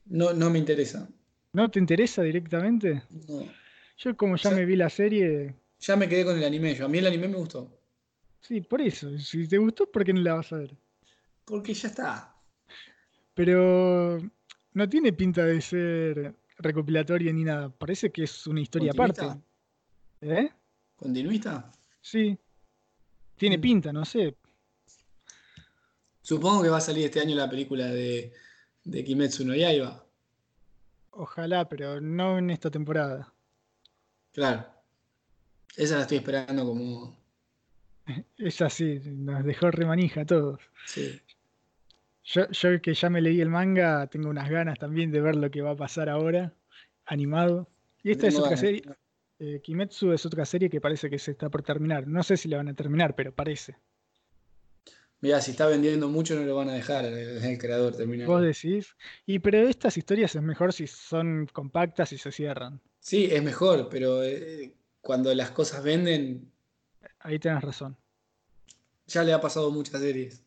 No, no me interesa. ¿No te interesa directamente? No. Yo como ya, me vi la serie... Ya me quedé con el anime, yo. A mí el anime me gustó. Sí, por eso. Si te gustó, ¿por qué no la vas a ver? Porque ya está. Pero no tiene pinta de ser recopilatoria ni nada. Parece que es una historia aparte. ¿Eh? ¿Continuista? Sí. Tiene mm. pinta, no sé. Supongo que va a salir este año la película de, de Kimetsu no Yaiba. Ojalá, pero no en esta temporada. Claro. Esa la estoy esperando como. [laughs] Esa sí, nos dejó remanija a todos. Sí. Yo, yo, que ya me leí el manga, tengo unas ganas también de ver lo que va a pasar ahora, animado. Y esta es otra serie. Eh, Kimetsu es otra serie que parece que se está por terminar. No sé si la van a terminar, pero parece. Mira, si está vendiendo mucho no lo van a dejar el, creador terminar. Vos decís. Y pero estas historias es mejor si son compactas y se cierran. Sí, es mejor, pero eh, cuando las cosas venden. Ahí tenés razón. Ya le ha pasado muchas series.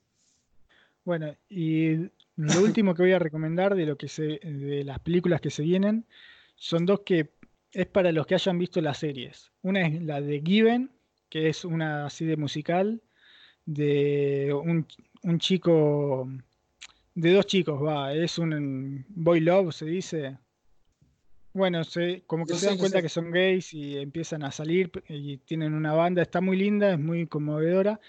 Bueno, y lo último que voy a recomendar de lo que se, de las películas que se vienen son dos que es para los que hayan visto las series. Una es la de Given, que es una así de musical de un, un chico, de dos chicos, va, es un boy love, se dice, bueno, como que se dan cuenta que son gays y empiezan a salir y tienen una banda, está muy linda, es muy conmovedora.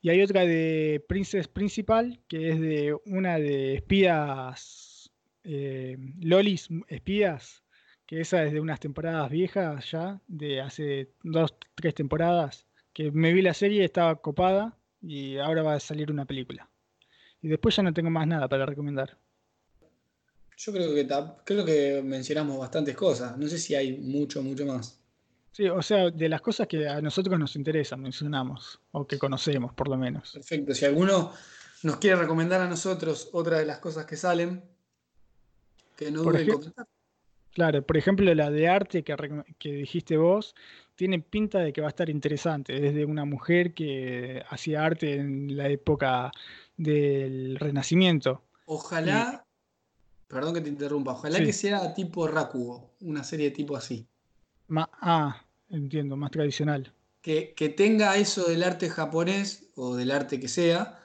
Y hay otra de Princess Principal, que es de una de espías, eh, lolis espías, que esa es de unas temporadas viejas ya, de hace dos, tres temporadas, que me vi la serie, estaba copada y ahora va a salir una película. Y después ya no tengo más nada para recomendar. Yo creo que creo que mencionamos bastantes cosas. No sé si hay mucho, mucho más. Sí, o sea, de las cosas que a nosotros nos interesan, mencionamos, o que conocemos por lo menos. Perfecto. Si alguno nos quiere recomendar a nosotros otra de las cosas que salen, que no dude en comentar. Claro, por ejemplo, la de arte que, que dijiste vos, tiene pinta de que va a estar interesante. Desde una mujer que hacía arte en la época del Renacimiento. Ojalá Perdón que te interrumpa. Ojalá que sea tipo Rakugo, una serie tipo así. ah, entiendo, más tradicional. Que, tenga eso del arte japonés o del arte que sea,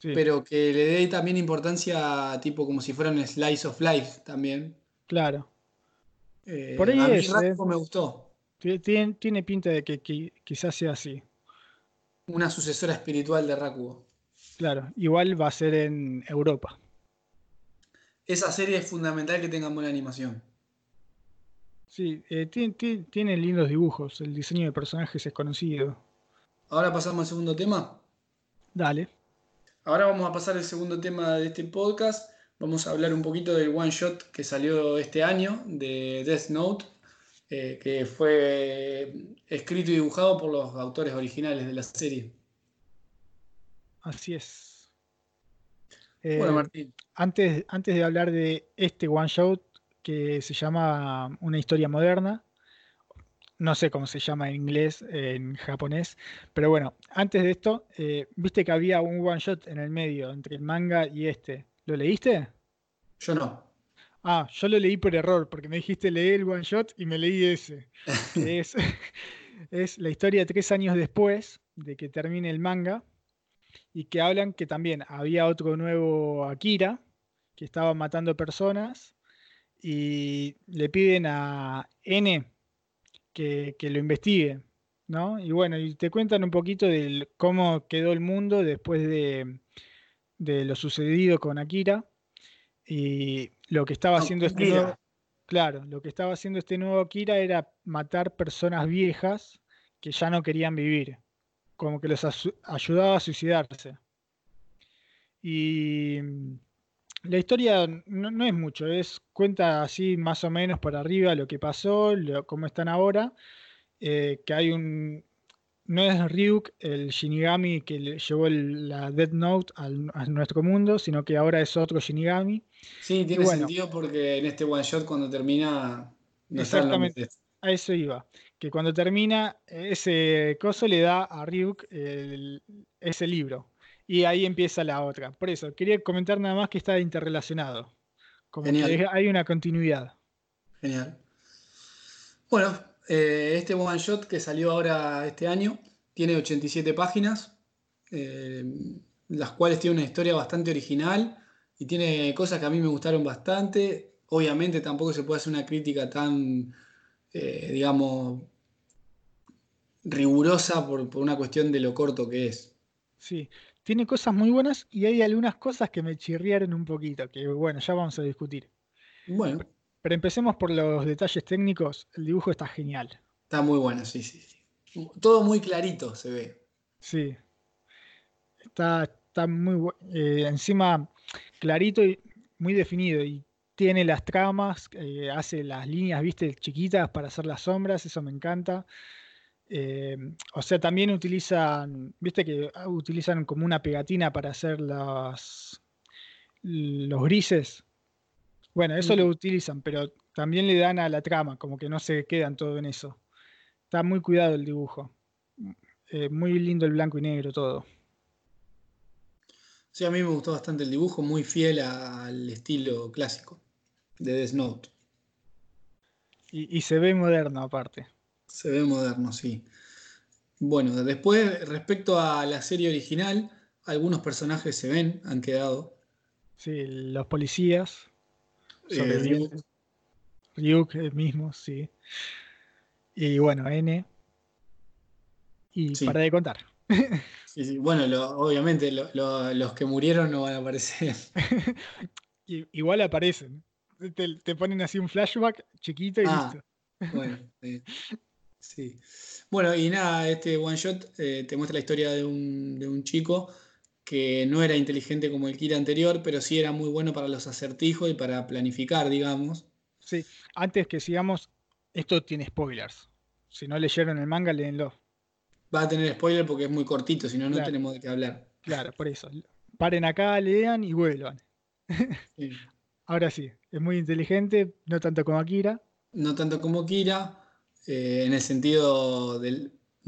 pero que le dé también importancia tipo como si fuera un slice of life también. Claro. Eh, Por ahí a mí eh. me gustó. Tiene, tiene pinta de que, quizás sea así. Una sucesora espiritual de Rakugo. Claro, igual va a ser en Europa. Esa serie es fundamental que tenga buena animación. Sí, eh, tiene, lindos dibujos, el diseño de personajes es conocido. Ahora pasamos al segundo tema. Dale. Ahora vamos a pasar al segundo tema de este podcast. Vamos a hablar un poquito del one shot que salió este año de Death Note, eh, que fue escrito y dibujado por los autores originales de la serie. Así es. bueno, eh, Martín. Antes, antes de hablar de este one shot, que se llama Una historia moderna. No sé cómo se llama en inglés, en japonés, pero bueno, antes de esto, eh, viste que había un one shot en el medio entre el manga y este. ¿Lo leíste? Yo no. Ah, yo lo leí por error, porque me dijiste leer el one shot y me leí ese. [laughs] es, es la historia tres años después de que termine el manga y que hablan que también había otro nuevo Akira que estaba matando personas y le piden a N que, lo investigue, ¿no? Y bueno, y te cuentan un poquito de cómo quedó el mundo después de, lo sucedido con Akira y lo que estaba haciendo este nuevo, claro, lo que estaba haciendo este nuevo Akira era matar personas viejas que ya no querían vivir, como que los ayudaba a suicidarse. Y la historia no, es mucho, es cuenta así más o menos por arriba lo que pasó, cómo están ahora, eh, que hay un... No es Ryuk el Shinigami que llevó la Death Note al, a nuestro mundo, sino que ahora es otro Shinigami. Sí, tiene sentido porque en este one shot cuando termina... exactamente, a eso iba. Que cuando termina, ese coso le da a Ryuk ese libro y ahí empieza la otra. Por eso, quería comentar nada más que está interrelacionado. Como que hay una continuidad. Genial. Bueno, eh, este one shot que salió ahora este año tiene 87 páginas, eh, las cuales tiene una historia bastante original y tiene cosas que a mí me gustaron bastante. Obviamente tampoco se puede hacer una crítica tan, eh, digamos, rigurosa por, por una cuestión de lo corto que es. Sí, tiene cosas muy buenas y hay algunas cosas que me chirriaron un poquito, que bueno, ya vamos a discutir. Bueno. Pero empecemos por los detalles técnicos. El dibujo está genial. Está muy bueno, sí, sí. sí. Todo muy clarito se ve. Sí. Está, está muy bueno. Eh, encima, clarito y muy definido. Y tiene las tramas, eh, hace las líneas, viste, chiquitas para hacer las sombras. Eso me encanta. Eh, o sea, también utilizan, viste que ah, utilizan como una pegatina para hacer las, los grises. Bueno, eso lo utilizan, pero también le dan a la trama, como que no se quedan todo en eso. Está muy cuidado el dibujo. Eh, muy lindo el blanco y negro todo. Sí, a mí me gustó bastante el dibujo, muy fiel al estilo clásico de Death Note. y se ve moderno aparte. Se ve moderno, sí. Bueno, después, respecto a la serie original, algunos personajes se ven, han quedado. Sí, los policías. Eh, Ryuk mismo, sí. Y bueno, N. Y para de contar. [laughs] Sí, sí. Bueno, obviamente los que murieron no van a aparecer. [laughs] Igual aparecen. Te, ponen así un flashback chiquito y ah, listo. Bueno, sí. [laughs] Sí. Bueno, y nada, este one shot eh, te muestra la historia de un, chico que no era inteligente como el Kira anterior, pero sí era muy bueno para los acertijos y para planificar, digamos. Sí, antes que sigamos, esto tiene spoilers. Si no leyeron el manga, léenlo. Va a tener spoiler porque es muy cortito, si no, no tenemos de qué hablar. Claro, por eso. Paren acá, lean y vuelvan. [laughs] Ahora sí, es muy inteligente, no tanto como Akira. No tanto como Kira. Eh, en el sentido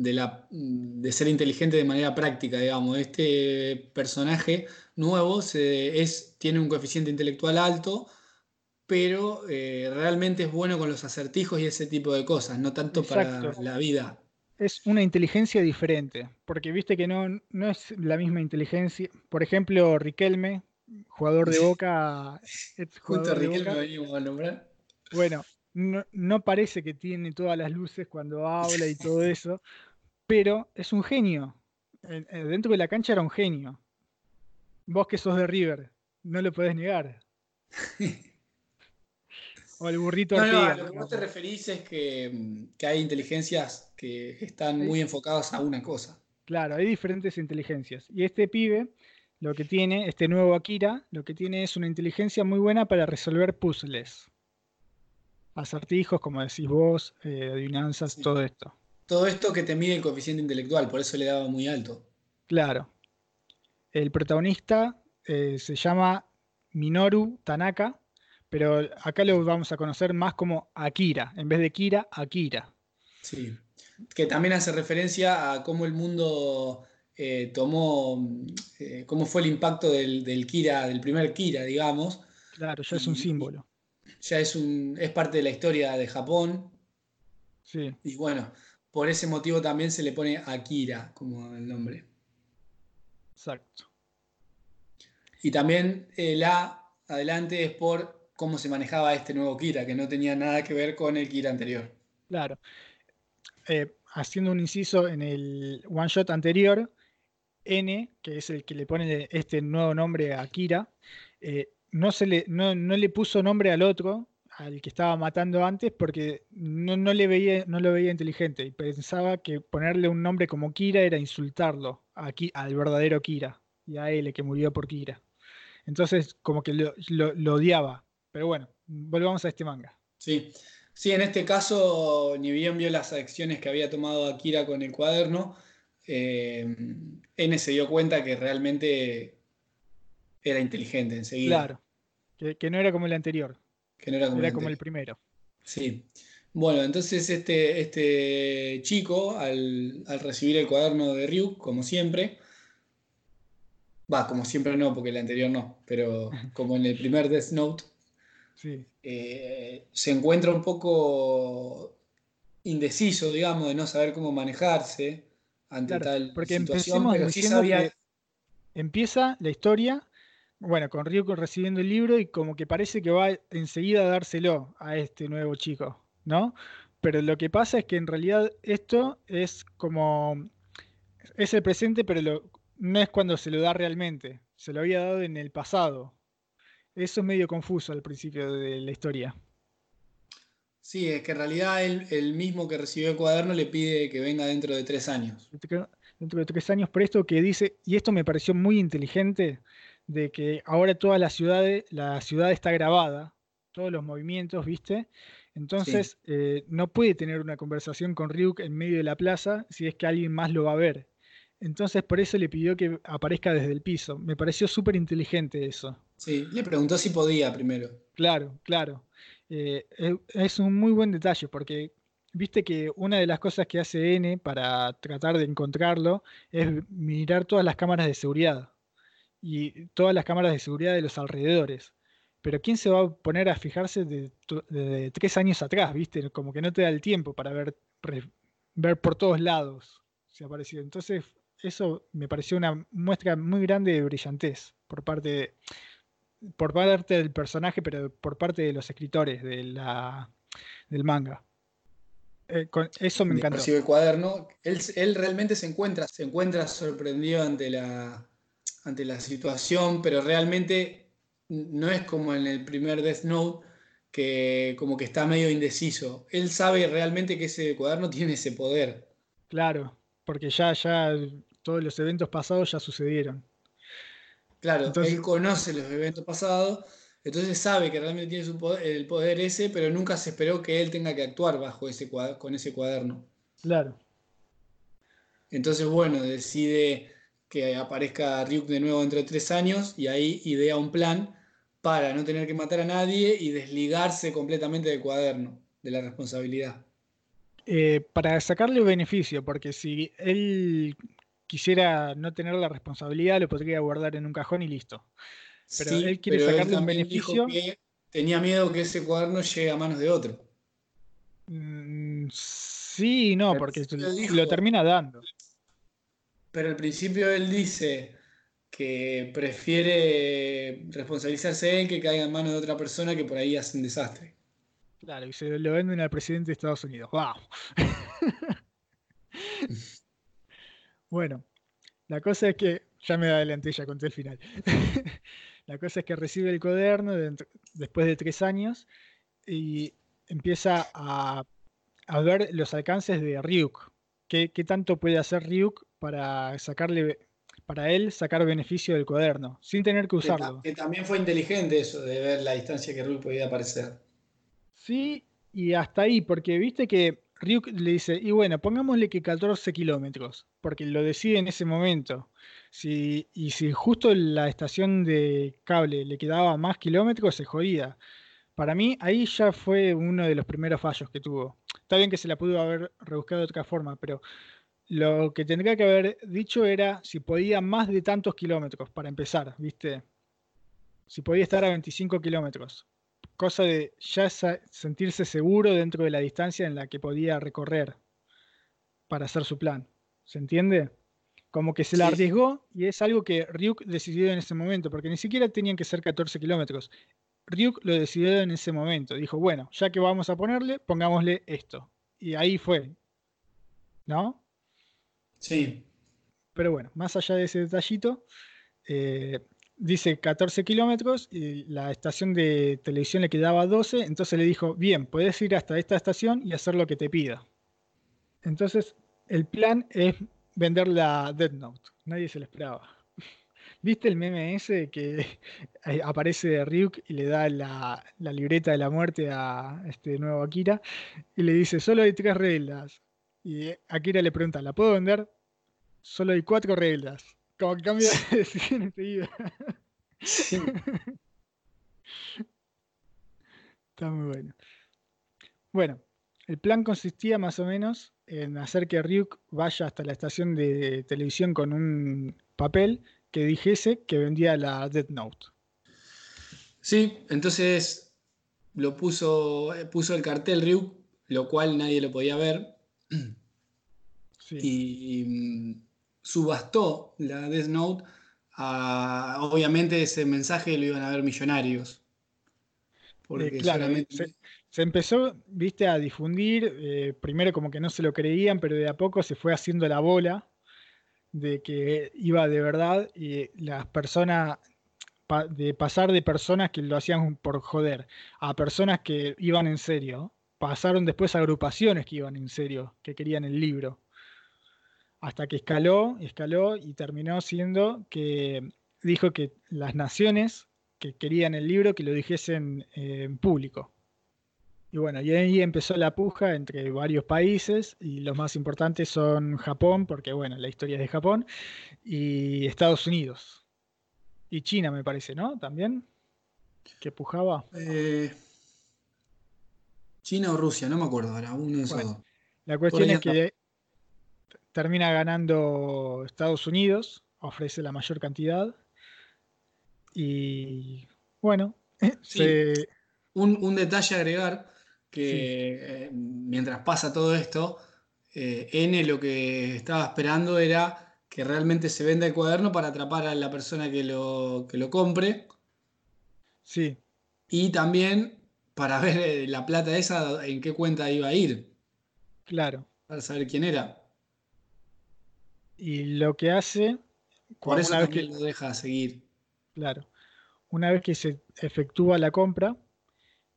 de, de, ser inteligente de manera práctica, digamos. Este personaje nuevo es, tiene un coeficiente intelectual alto pero eh, realmente es bueno con los acertijos y ese tipo de cosas, no tanto para la vida. Es una inteligencia diferente, porque viste que no, no es la misma inteligencia. Por ejemplo, Riquelme, jugador de Boca. [laughs] Justo Riquelme venimos a nombrar. Bueno, no, no, parece que tiene todas las luces cuando habla y todo [laughs] eso, pero es un genio. Dentro de la cancha era un genio. Vos que sos de River, no lo podés negar. [laughs] o el burrito no, No, lo que vos te referís es que, que hay inteligencias que están muy enfocadas a una cosa. Claro, hay diferentes inteligencias. Y este pibe, lo que tiene, este nuevo Akira, lo que tiene es una inteligencia muy buena para resolver puzzles. Acertijos, como decís vos, eh, adivinanzas, todo esto. Todo esto que te mide el coeficiente intelectual, por eso le daba muy alto. Claro. El protagonista eh, se llama Minoru Tanaka, pero acá lo vamos a conocer más como Akira, en vez de Kira, Akira. Sí, que también hace referencia a cómo el mundo eh, tomó, eh, cómo fue el impacto del, Kira, del primer Kira, digamos. Claro, ya es un símbolo. Ya es, un, es parte de la historia de Japón. Sí. Y bueno, por ese motivo también se le pone Akira como el nombre. Exacto. Y también el A adelante es por cómo se manejaba este nuevo Kira, que no tenía nada que ver con el Kira anterior. Claro. Eh, haciendo un inciso en el one shot anterior, N, que es el que le pone este nuevo nombre a Kira, eh, no, se le, no, le puso nombre al otro, al que estaba matando antes, porque no, le veía, no lo veía inteligente y pensaba que ponerle un nombre como Kira era insultarlo aquí, al verdadero Kira y a él que murió por Kira. Entonces, como que lo, odiaba. Pero bueno, volvamos a este manga. Sí. Sí, en este caso, ni bien vio las acciones que había tomado Akira con el cuaderno, eh, N se dio cuenta que realmente era inteligente enseguida. Claro, que, no era como el anterior. Era como, el primero. Sí. Bueno, entonces este, este chico, al, al recibir el cuaderno de Ryu, como siempre, Va, como siempre no, porque el anterior no, pero [laughs] como en el primer Death Note, eh, se encuentra un poco indeciso, digamos, de no saber cómo manejarse ante tal porque situación, pero sí sabía... empieza la historia, bueno, con Ryuko recibiendo el libro y como que parece que va enseguida a dárselo a este nuevo chico, ¿no? Pero lo que pasa es que en realidad esto es como... Es el presente, pero lo, no es cuando se lo da realmente, se lo había dado en el pasado. Eso es medio confuso al principio de la historia. Sí, es que en realidad el, mismo que recibió el cuaderno le pide que venga dentro de tres años. Dentro de tres años, por esto que dice, y esto me pareció muy inteligente, de que ahora toda la ciudad, la ciudad está grabada, todos los movimientos, ¿viste? Entonces eh, no puede tener una conversación con Ryuk en medio de la plaza si es que alguien más lo va a ver. Entonces por eso le pidió que aparezca desde el piso. Me pareció súper inteligente eso. Sí, le preguntó si podía primero. Claro, claro. Eh, es un muy buen detalle porque viste que una de las cosas que hace N para tratar de encontrarlo es mirar todas las cámaras de seguridad y todas las cámaras de seguridad de los alrededores. Pero ¿quién se va a poner a fijarse de, tres años atrás? ¿Viste? Como que no te da el tiempo para ver, ver por todos lados si ha aparecido. Entonces eso me pareció una muestra muy grande de brillantez por parte, por parte del personaje, pero por parte de los escritores de la, del manga. Eh, eso me encantó. el cuaderno. Él, realmente se encuentra, se encuentra sorprendido ante la, ante la situación, pero realmente no es como en el primer Death Note, que como que está medio indeciso. Él sabe realmente que ese cuaderno [laughs] tiene ese poder. Claro, porque ya, ya todos los eventos pasados ya sucedieron. Claro, entonces, él conoce los eventos pasados, entonces sabe que realmente tiene el poder ese, pero nunca se esperó que él tenga que actuar bajo ese con ese cuaderno. Claro. Entonces, bueno, decide que aparezca Ryuk de nuevo dentro de tres años y ahí idea un plan para no tener que matar a nadie y desligarse completamente del cuaderno, de la responsabilidad. Eh, para sacarle beneficio, porque si él quisiera no tener la responsabilidad, lo podría guardar en un cajón y listo. Pero él quiere sacarle un beneficio. tenía miedo que ese cuaderno llegue a manos de otro. Mm, sí, no, porque lo termina dando. Pero al principio él dice que prefiere responsabilizarse él que caiga en manos de otra persona que por ahí hace un desastre. Claro, y se lo venden al presidente de Estados Unidos. ¡Wow! [laughs] bueno, la cosa es que, ya me adelanté, ya conté el final. [laughs] la cosa es que recibe el cuaderno después de tres años y empieza a, ver los alcances de Ryuk. ¿Qué, ¿Qué, tanto puede hacer Ryuk para sacarle para él sacar beneficio del cuaderno, sin tener que usarlo. Que, también fue inteligente eso, de ver la distancia que Ryuk podía aparecer. Sí, y hasta ahí, porque viste que Ryuk le dice, y bueno, pongámosle que 14 kilómetros, porque lo decide en ese momento. Si, y si justo la estación de cable le quedaba más kilómetros, se jodía. Para mí, ahí ya fue uno de los primeros fallos que tuvo. Está bien que se la pudo haber rebuscado de otra forma, pero lo que tendría que haber dicho era si podía más de tantos kilómetros para empezar, ¿viste? Si podía estar a 25 kilómetros. Cosa de ya sentirse seguro dentro de la distancia en la que podía recorrer para hacer su plan. ¿Se entiende? Como que se la arriesgó y es algo que Ryuk decidió en ese momento, porque ni siquiera tenían que ser 14 kilómetros. Ryuk lo decidió en ese momento. Dijo, bueno, ya que vamos a ponerle, pongámosle esto. Y ahí fue. ¿No? Sí. Pero bueno, más allá de ese detallito, eh, dice 14 kilómetros y la estación de televisión le quedaba 12, entonces le dijo, bien, puedes ir hasta esta estación y hacer lo que te pida. Entonces, el plan es vender la Dead Note. Nadie se lo esperaba. [laughs] ¿Viste el meme ese que [laughs] aparece Ryuk y le da la, la, libreta de la muerte a este nuevo Akira? Y le dice, solo hay tres reglas. Y Akira le pregunta, ¿la puedo vender? Solo hay cuatro reglas. Como que cambia [laughs] de decisión enseguida. [laughs] Está muy bueno. Bueno, el plan consistía más o menos en hacer que Ryuk vaya hasta la estación de televisión con un papel que dijese que vendía la Death Note. Sí, entonces lo puso, puso el cartel Ryuk, lo cual nadie lo podía ver. [clears throat] Y, mm, subastó la Death Note. obviamente ese mensaje lo iban a ver millonarios. Porque eh, se, empezó, viste, a difundir, eh, primero como que no se lo creían, pero de a poco se fue haciendo la bola de que iba de verdad y las personas, de pasar de personas que lo hacían por joder a personas que iban en serio, pasaron después agrupaciones que iban en serio, que querían el libro hasta que escaló, escaló y terminó siendo que dijo que las naciones que querían el libro que lo dijesen eh, en público. Y bueno, y ahí empezó la puja entre varios países y los más importantes son Japón, porque bueno, la historia es de Japón, y Estados Unidos. Y China me parece, ¿no? También, que pujaba. Eh, China o Rusia, no me acuerdo ahora, uno de La cuestión es que termina ganando Estados Unidos, ofrece la mayor cantidad. Y bueno, [laughs] un, detalle a agregar, que eh, mientras pasa todo esto, eh, N lo que estaba esperando era que realmente se venda el cuaderno para atrapar a la persona que lo, que lo compre. Sí. Y también para ver eh, la plata esa en qué cuenta iba a ir. Claro. Para saber quién era. Y lo que hace. Por eso que lo deja seguir. Claro. Una vez que se efectúa la compra,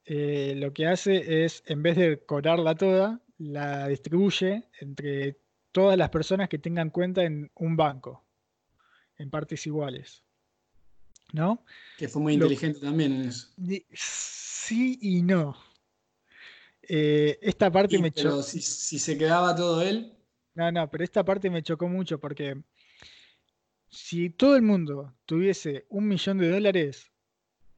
eh, lo que hace es, en vez de cobrarla toda, la distribuye entre todas las personas que tengan cuenta en un banco, en partes iguales. ¿No? Que fue muy inteligente también en eso. Sí y no. Eh, esta parte me Pero si, si, se quedaba todo él. No, no, pero esta parte me chocó mucho porque si todo el mundo tuviese un millón de dólares,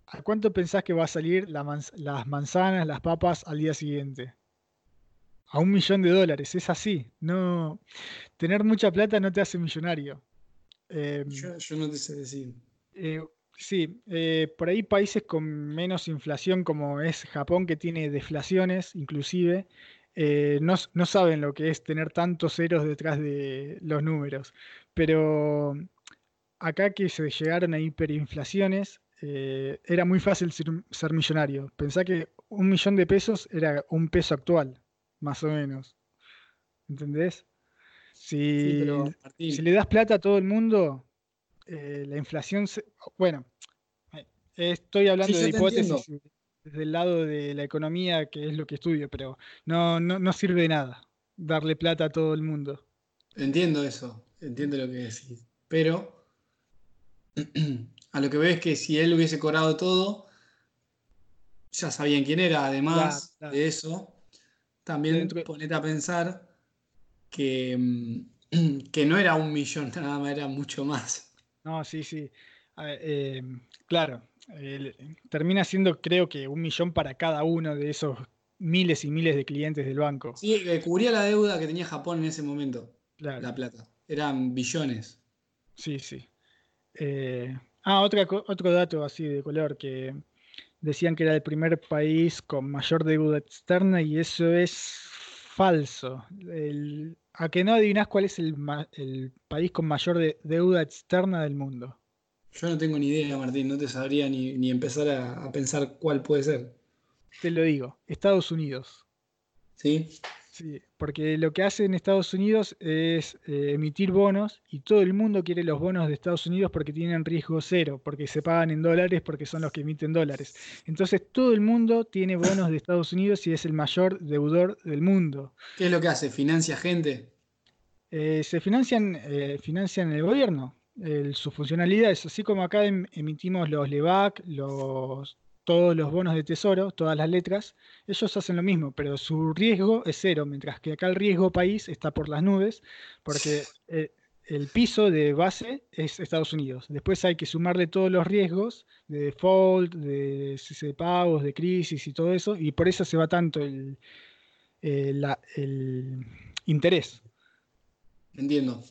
¿a cuánto pensás que va a salir las manzanas, las papas al día siguiente? A un millón de dólares, es así. No, tener mucha plata no te hace millonario. Em, yo, no te sé decir. Eh, Sí, eh, por ahí países con menos inflación como es Japón, que tiene deflaciones inclusive, eh, no, no, saben lo que es tener tantos ceros detrás de los números. Pero acá que se llegaron a hiperinflaciones, eh, era muy fácil ser, millonario. Pensá que un millón de pesos era un peso actual, más o menos. ¿Entendés? Si, si le das plata a todo el mundo, eh, la inflación, bueno, eh, estoy hablando de hipótesis desde el lado de la economía, que es lo que estudio, pero no, no, no sirve de nada darle plata a todo el mundo. Entiendo eso, entiendo lo que decís, pero [clears throat] a lo que veo es que si él hubiese cobrado todo, ya sabían quién era, además de eso, también ponete a pensar que, mm, [clears throat] que no era un millón [laughs] nada más, era mucho más. No, sí, sí. Eh, claro, termina siendo creo que un millón para cada uno de esos miles y miles de clientes del banco. Sí, cubría la deuda que tenía Japón en ese momento. La plata. Eran billones. Sí, sí. Eh, ah, otra, otro dato así de color que decían que era el primer país con mayor deuda externa y eso es falso. ¿A que no adivinás cuál es el, país con mayor deuda externa del mundo? Yo no tengo ni idea, Martín, no te sabría ni, empezar a, pensar cuál puede ser. Te lo digo, Estados Unidos. ¿Sí? Sí, porque lo que hace en Estados Unidos es eh, emitir bonos y todo el mundo quiere los bonos de Estados Unidos porque tienen riesgo cero, porque se pagan en dólares, porque son los que emiten dólares. Entonces todo el mundo tiene bonos de Estados Unidos y es el mayor deudor del mundo. ¿Qué es lo que hace? ¿Financia gente? Eh, se financian, eh, financian el gobierno. su funcionalidad es así como acá em, emitimos los LEVAC, los todos los bonos de tesoro, todas las letras, ellos hacen lo mismo, pero su riesgo es cero, mientras que acá el riesgo país está por las nubes, porque eh, el piso de base es Estados Unidos. Después hay que sumarle todos los riesgos de default, de cese de pagos, de crisis y todo eso, y por eso se va tanto el, eh, el interés. Entiendo.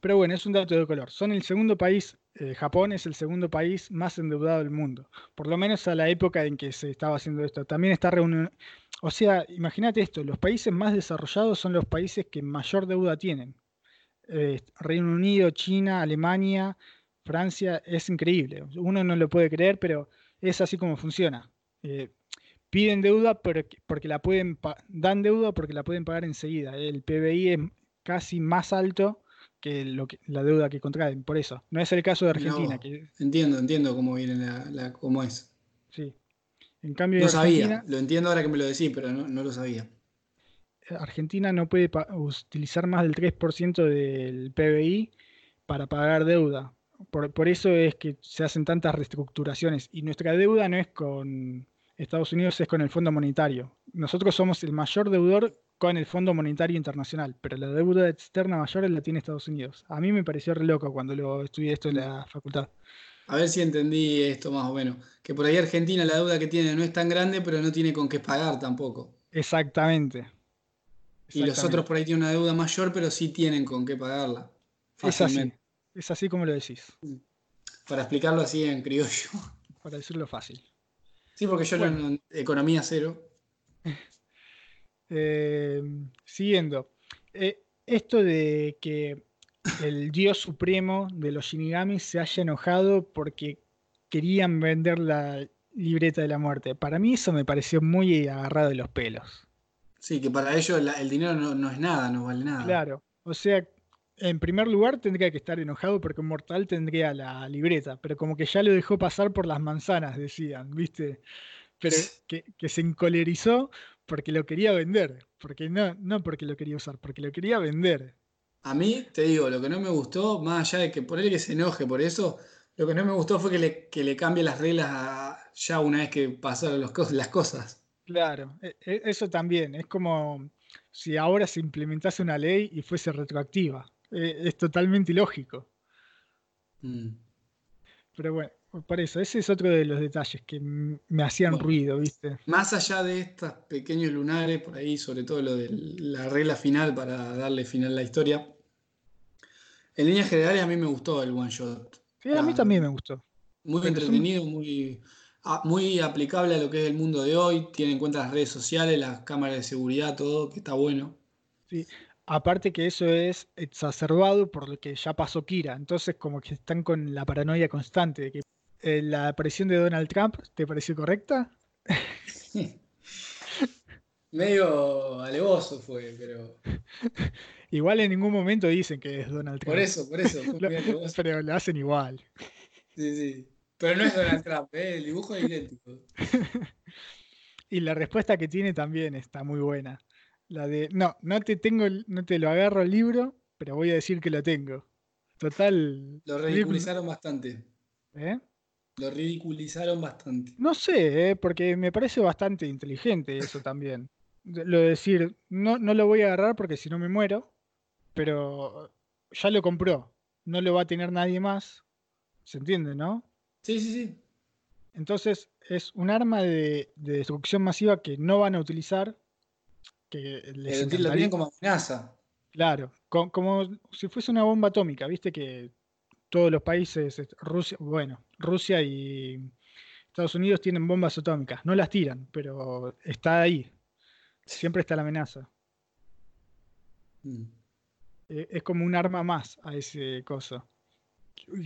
Pero bueno, es un dato de color. Son el segundo país eh, Japón es el segundo país más endeudado del mundo, por lo menos a la época en que se estaba haciendo esto. También está reunido, o sea, imagínate esto, los países más desarrollados son los países que mayor deuda tienen. Eh, Reino Unido, China, Alemania, Francia, es increíble. Uno no lo puede creer, pero es así como funciona. Eh, piden deuda porque la pueden dan deuda porque la pueden pagar enseguida. El PBI es casi más alto que, lo que la deuda que contraen, por eso. No es el caso de Argentina. Entiendo, entiendo cómo viene la, cómo es. Sí. En cambio, no sabía, lo entiendo ahora que me lo decís, pero no, lo sabía. Argentina no puede utilizar más del 3% del PBI para pagar deuda. Por, por, eso es que se hacen tantas reestructuraciones. Y nuestra deuda no es con Estados Unidos, es con el Fondo Monetario. Nosotros somos el mayor deudor con el Fondo Monetario Internacional, pero la deuda externa mayor la tiene Estados Unidos. A mí me pareció re loco cuando lo estudié esto en la facultad. A ver si entendí esto más o menos. Que por ahí Argentina la deuda que tiene no es tan grande, pero no tiene con qué pagar tampoco. Exactamente. Y los otros por ahí tienen una deuda mayor, pero sí tienen con qué pagarla. Es así. Es así como lo decís. Para explicarlo así en criollo. Para decirlo fácil. Sí, porque yo en economía cero. [laughs] Eh, siguiendo, eh, esto de que el dios supremo de los Shinigamis se haya enojado porque querían vender la libreta de la muerte. Para mí eso me pareció muy agarrado de los pelos. Sí, que para ellos el dinero no, es nada, no vale nada. Claro, o sea, en primer lugar tendría que estar enojado porque un mortal tendría la libreta, pero como que ya lo dejó pasar por las manzanas, decían, ¿viste? Pero que, que se encolerizó porque lo quería vender, porque no, no porque lo quería usar, porque lo quería vender. A mí, te digo, lo que no me gustó, más allá de que por él que se enoje por eso, lo que no me gustó fue que le, que le cambie las reglas ya una vez que pasaron las cosas. Claro, e, e, eso también, es como si ahora se implementase una ley y fuese retroactiva. E, es totalmente ilógico. Mm. Pero bueno, por eso, ese es otro de los detalles que me hacían ruido, ¿viste? Más allá de estos pequeños lunares, por ahí, sobre todo lo de la regla final para darle final a la historia. En líneas generales, a mí me gustó el one shot. Sí, a mí también me gustó. Muy entretenido, muy, ah, muy aplicable a lo que es el mundo de hoy. Tiene en cuenta las redes sociales, las cámaras de seguridad, todo, que está bueno. Sí, aparte que eso es exacerbado por lo que ya pasó Kira. Entonces, como que están con la paranoia constante de que la aparición de Donald Trump, ¿te pareció correcta? [laughs] Medio alevoso fue, pero. [laughs] Igual en ningún momento dicen que es Donald Trump. Por eso, por eso. [laughs] pero lo hacen igual. Sí, sí. Pero no es Donald Trump, ¿eh? el dibujo es idéntico. y la respuesta que tiene también está muy buena. La de, no, no te tengo, no te lo agarro el libro, pero voy a decir que lo tengo. Total. Lo ridiculizaron bastante. ¿Eh? Lo ridiculizaron bastante. No sé, ¿eh? porque me parece bastante inteligente eso [laughs] también lo de decir, no, no lo voy a agarrar porque si no me muero, pero ya lo compró, no lo va a tener nadie más, ¿se entiende, no? Sí, sí, sí. Entonces es un arma de, destrucción masiva que no van a utilizar. Que les lo tienen como amenaza. Claro, como, si fuese una bomba atómica, viste que todos los países, Rusia, bueno, Rusia y Estados Unidos tienen bombas atómicas, no las tiran, pero está ahí, Siempre está la amenaza. Mm. Eh, es como un arma más a ese coso.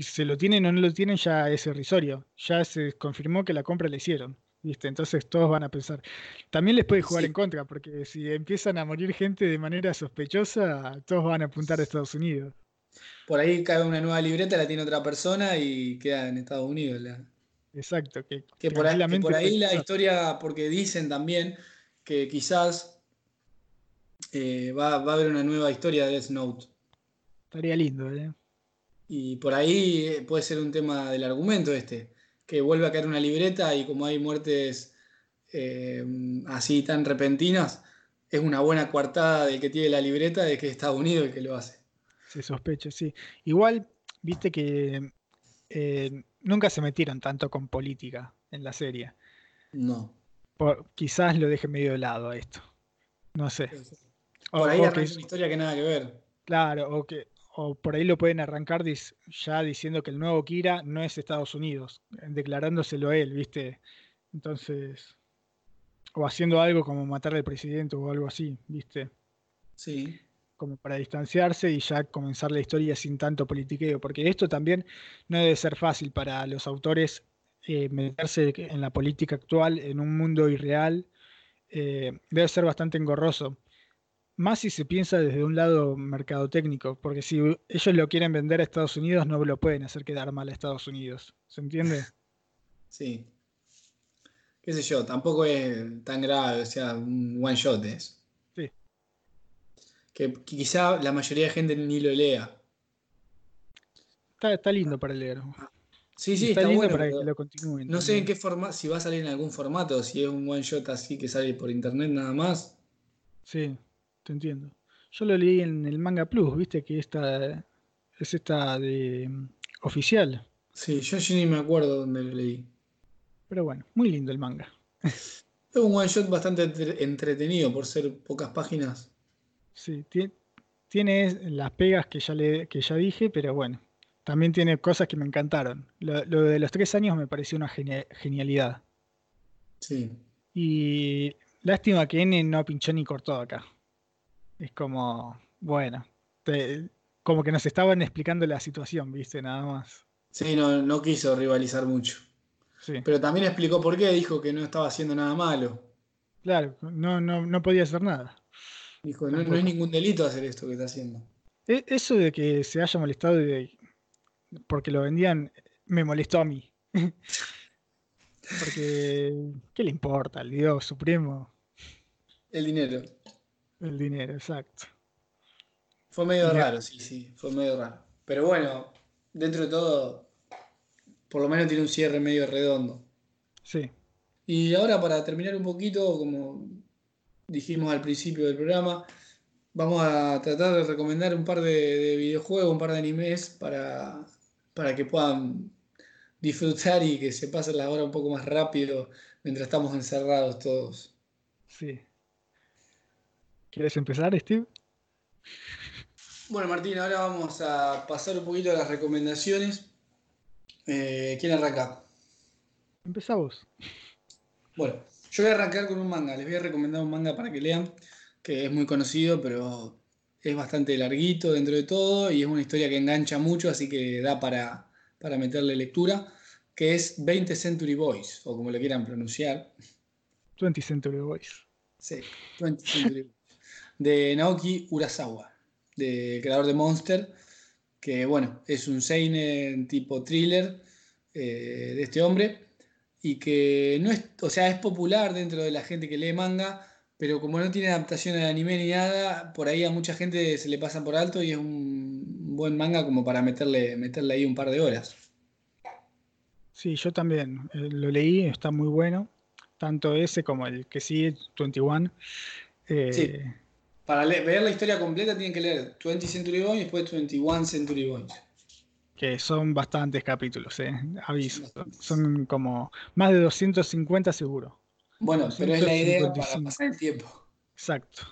Se lo tienen o no lo tienen, ya es irrisorio. Ya se confirmó que la compra la hicieron. ¿viste? Entonces todos van a pensar. También les puede jugar en contra, porque si empiezan a morir gente de manera sospechosa, todos van a apuntar a Estados Unidos. Por ahí cae una nueva libreta, la tiene otra persona y queda en Estados Unidos. Exacto. Que, por ahí, que por ahí la historia, porque dicen también que quizás eh, va, a haber una nueva historia de Death Note. Estaría lindo, ¿eh? Y por ahí eh, puede ser un tema del argumento este, que vuelve a caer una libreta y como hay muertes eh, así tan repentinas, es una buena coartada del que tiene la libreta de que es Estados Unidos el que lo hace. Se sospecha, sí. Igual, viste que nunca se metieron tanto con política en la serie. No quizás lo deje medio de lado a esto. No sé. Por ahí arranca una historia que nada que ver. Claro, o que o por ahí lo pueden arrancar ya diciendo que el nuevo Kira no es Estados Unidos, declarándoselo él, ¿viste? Entonces, o haciendo algo como matar al presidente o algo así, ¿viste? Sí. Como para distanciarse y ya comenzar la historia sin tanto politiqueo, porque esto también no debe ser fácil para los autores eh, meterse en la política actual en un mundo irreal eh, debe ser bastante engorroso. Más si se piensa desde un lado mercadotécnico, porque si ellos lo quieren vender a Estados Unidos, no lo pueden hacer quedar mal a Estados Unidos. ¿Se entiende? [laughs] Sí. Qué sé yo, tampoco es tan grave, o sea, un one shot es. Que, quizá la mayoría de gente ni lo lea. Está, está lindo para leer. Sí, sí, está, bueno, para que lo continúen. No sé en qué forma, si va a salir en algún formato, si es un one shot así que sale por internet nada más. Sí, te entiendo. Yo lo leí en el Manga Plus, viste que esta es esta de mm, oficial. Sí, yo, ni me acuerdo dónde lo leí. Pero bueno, muy lindo el manga. [laughs] Es un one shot bastante entretenido por ser pocas páginas. Sí, tiene las pegas que ya, le, que ya dije, pero bueno, también tiene cosas que me encantaron. Lo, de los tres años me pareció una genialidad. Sí. Y lástima que N no pinchó ni cortó acá. Es como, bueno, como que nos estaban explicando la situación, viste, nada más. Sí, no, no quiso rivalizar mucho. Sí. Pero también explicó por qué, dijo que no estaba haciendo nada malo. Claro, no, no, no podía hacer nada. Dijo, no, no, es ningún delito hacer esto que está haciendo. E, eso de que se haya molestado de porque lo vendían, me molestó a mí. [laughs] porque, ¿qué le importa al Dios Supremo? El dinero. El dinero, exacto. Fue medio raro, sí, sí, fue medio raro. Pero bueno, dentro de todo, por lo menos tiene un cierre medio redondo. Sí. Y ahora para terminar un poquito, como dijimos al principio del programa, vamos a tratar de recomendar un par de, de videojuegos, un par de animes para para que puedan disfrutar y que se pase la hora un poco más rápido mientras estamos encerrados todos. Sí. ¿Quieres empezar, Steve? Bueno, Martín, ahora vamos a pasar un poquito a las recomendaciones. Eh, ¿Quién arranca? Empezá vos. Bueno, yo voy a arrancar con un manga. Les voy a recomendar un manga para que lean, que es muy conocido, pero es bastante larguito dentro de todo y es una historia que engancha mucho, así que da para, para meterle lectura, que es 20 Century Boys, o como le quieran pronunciar. 20 Century Boys. Sí, 20 Century Boys. De Naoki Urasawa, de creador de Monster, que bueno, es un seinen tipo thriller eh, de este hombre y que no es, o sea, es popular dentro de la gente que lee manga, pero como no tiene adaptación al anime ni nada, por ahí a mucha gente se le pasa por alto y es un buen manga como para meterle, meterle ahí un par de horas. Sí, yo también eh, lo leí, está muy bueno, tanto ese como el que sigue, 21. Eh, sí. Para ver la historia completa tienen que leer 20 Century Boys y después 21 Century Boys. Que son bastantes capítulos, eh, aviso. Son como más de 250 seguro. Bueno, pero es la idea para pasar el tiempo. Exacto.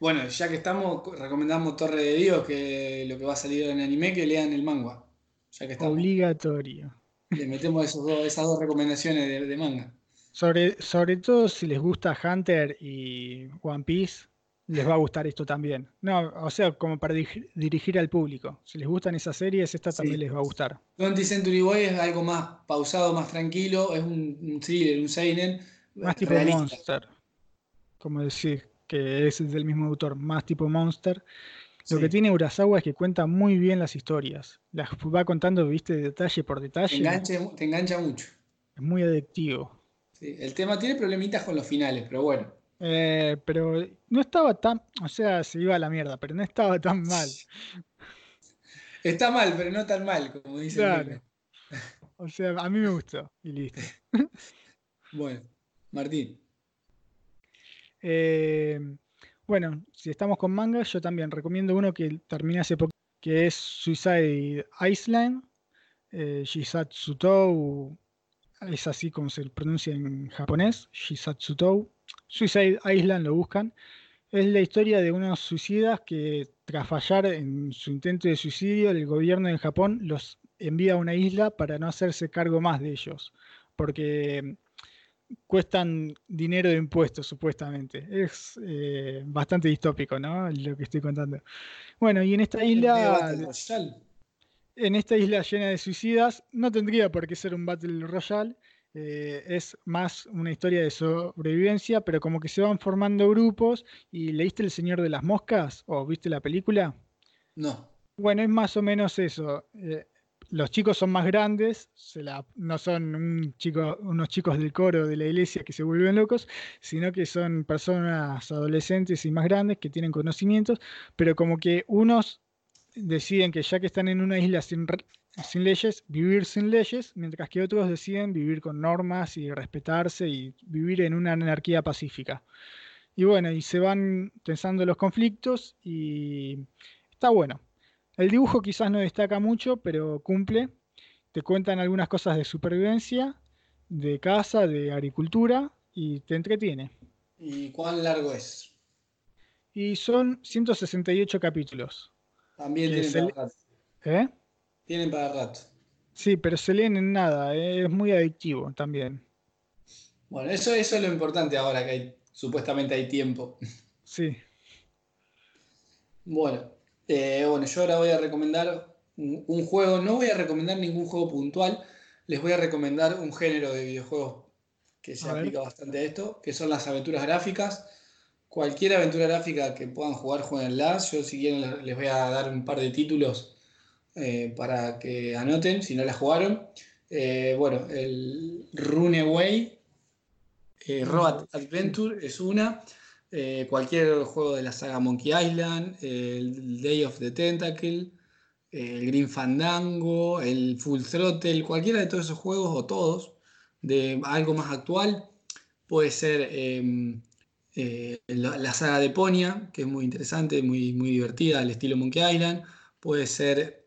Bueno, ya que estamos, recomendamos Torre de Dios, que lo que va a salir en anime, que lean el manga. Ya que estamos, Obligatorio. Le metemos esos esas dos recomendaciones de, manga. Sobre, sobre todo si les gusta Hunter y One Piece, les va a gustar esto también. No, o sea, como para dirigir al público. Si les gustan esas series, esta también les va a gustar. 20 Century Boy es algo más pausado, más tranquilo, es un, thriller, un seinen. Más tipo Monster. Como decir, que es del mismo autor, más tipo Monster. Lo que tiene Urasawa es que cuenta muy bien las historias. Las va contando, viste, detalle por detalle. Te engancha, mucho. Es muy adictivo. el tema tiene problemitas con los finales, pero bueno. Eh, pero no estaba tan, o sea, se iba a la mierda, pero no estaba tan mal. [laughs] Está mal, pero no tan mal, como dice claro. O sea, a mí me gustó y listo. [laughs] bueno, Martín. Eh, bueno, si estamos con manga, yo también recomiendo uno que terminé hace poco, que es Suicide Island, eh, Shisatsutou, es así como se pronuncia en japonés, Shisatsutou. Suicide Island lo buscan. Es la historia de unos suicidas que tras fallar en su intento de suicidio, el gobierno de Japón los envía a una isla para no hacerse cargo más de ellos, porque cuestan dinero de impuestos supuestamente. Es eh, bastante distópico, ¿no? Lo que estoy contando. Bueno, y en esta isla... En esta isla llena de suicidas, no tendría por qué ser un Battle Royale, eh, es más una historia de sobrevivencia, pero como que se van formando grupos. ¿Y leíste El Señor de las Moscas? ¿O viste la película? No. Bueno, es más o menos eso. Eh, los chicos son más grandes, no son un chico, unos chicos del coro de la iglesia que se vuelven locos, sino que son personas adolescentes y más grandes que tienen conocimientos, pero como que unos deciden que ya que están en una isla sin, sin leyes, vivir sin leyes, mientras que otros deciden vivir con normas y respetarse y vivir en una anarquía pacífica. Y bueno, y se van tensando los conflictos y está bueno. El dibujo quizás no destaca mucho, pero cumple. Te cuentan algunas cosas de supervivencia, de casa, de agricultura y te entretiene. ¿Y cuán largo es? Y son 168 capítulos. También rato. ¿Eh? Tienen para rato. Sí, pero se leen en nada, eh, es muy adictivo también. Bueno, eso, eso es lo importante ahora que hay, supuestamente hay tiempo. Sí. Bueno, eh, bueno, yo ahora voy a recomendar un, juego, no voy a recomendar ningún juego puntual, les voy a recomendar un género de videojuegos que se aplica bastante a esto, que son las aventuras gráficas. Cualquier aventura gráfica que puedan jugar, jueguenlas. Yo si quieren les voy a dar un par de títulos eh, para que anoten si no la jugaron. Eh, bueno, el Runaway, eh, Road Adventure es una. cualquier juego de la saga Monkey Island, el Day of the Tentacle, el Green Fandango, el Full Throttle, cualquiera de todos esos juegos o todos de algo más actual. Puede ser em, la, saga de Ponia, que es muy interesante, muy, muy divertida, al estilo Monkey Island. Puede ser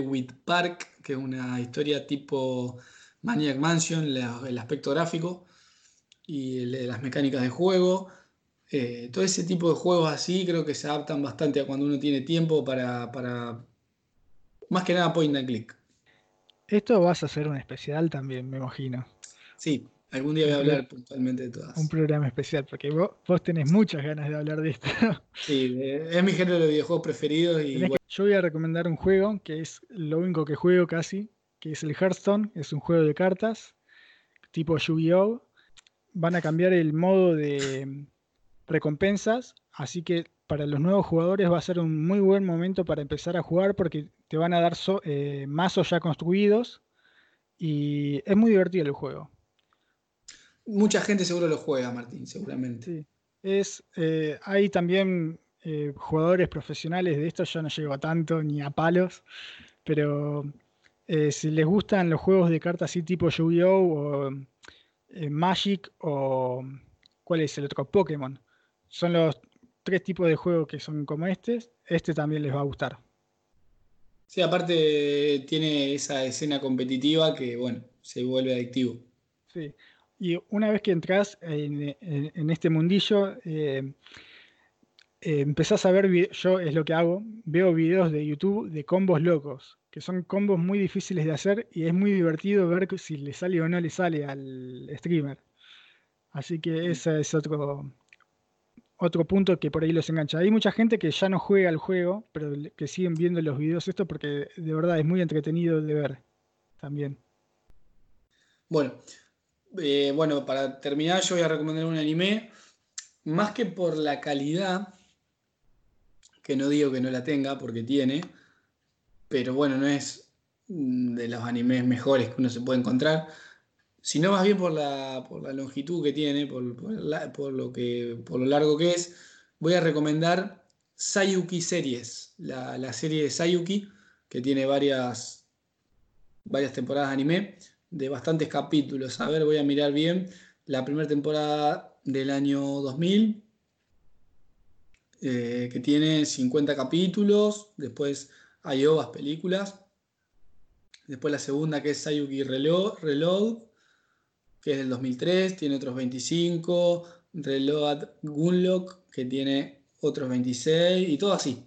with Park, que es una historia tipo Maniac Mansion, el aspecto gráfico y las mecánicas de juego. Eh, todo ese tipo de juegos así creo que se adaptan bastante a cuando uno tiene tiempo para, Más que nada point and click. Esto vas a hacer un especial también, me imagino. Sí, algún día voy a hablar puntualmente de todas. Un programa especial, porque vos, tenés muchas ganas de hablar de esto. [laughs] Sí, es mi género de videojuegos preferidos. Y Yo voy a recomendar un juego que es lo único que juego casi, que es el Hearthstone. Es un juego de cartas tipo Yu-Gi-Oh! Van a cambiar el modo de recompensas, así que para los nuevos jugadores va a ser un muy buen momento para empezar a jugar porque te van a dar eh, mazos ya construidos y es muy divertido el juego. Mucha gente seguro lo juega, Martín, seguramente. Sí. Es, eh, hay también eh, jugadores profesionales de esto, yo no llego a tanto ni a palos, pero si les gustan los juegos de cartas así tipo Yu-Gi-Oh! o Magic o ¿cuál es el otro? Pokémon. Son los tres tipos de juegos que son como este. Este también les va a gustar. Sí, aparte tiene esa escena competitiva que, bueno, se vuelve adictivo. Sí, y una vez que entras en, este mundillo, eh, eh, empezás a ver, yo es lo que hago, veo videos de YouTube de combos locos, que son combos muy difíciles de hacer y es muy divertido ver si le sale o no le sale al streamer. Así que ese es otro, otro punto que por ahí los engancha. Hay mucha gente que ya no juega al juego, pero que siguen viendo los videos esto porque de verdad es muy entretenido de ver también. Bueno, eh, bueno, para terminar yo voy a recomendar un anime, más que por la calidad, que no digo que no la tenga, porque tiene, pero bueno, no es de los animes mejores que uno se puede encontrar sino más bien por la, por la longitud que tiene, por, lo que, por lo largo que es, voy a recomendar Sayuki Series, la, serie de Sayuki, que tiene varias, varias temporadas de anime, de bastantes capítulos. A ver, voy a mirar bien. La primera temporada del año 2000, eh, que tiene 50 capítulos, después hay ovas películas, después la segunda que es Sayuki Reload que es del 2003, tiene otros 25, Reload Gunlock, que tiene otros 26, y todo así.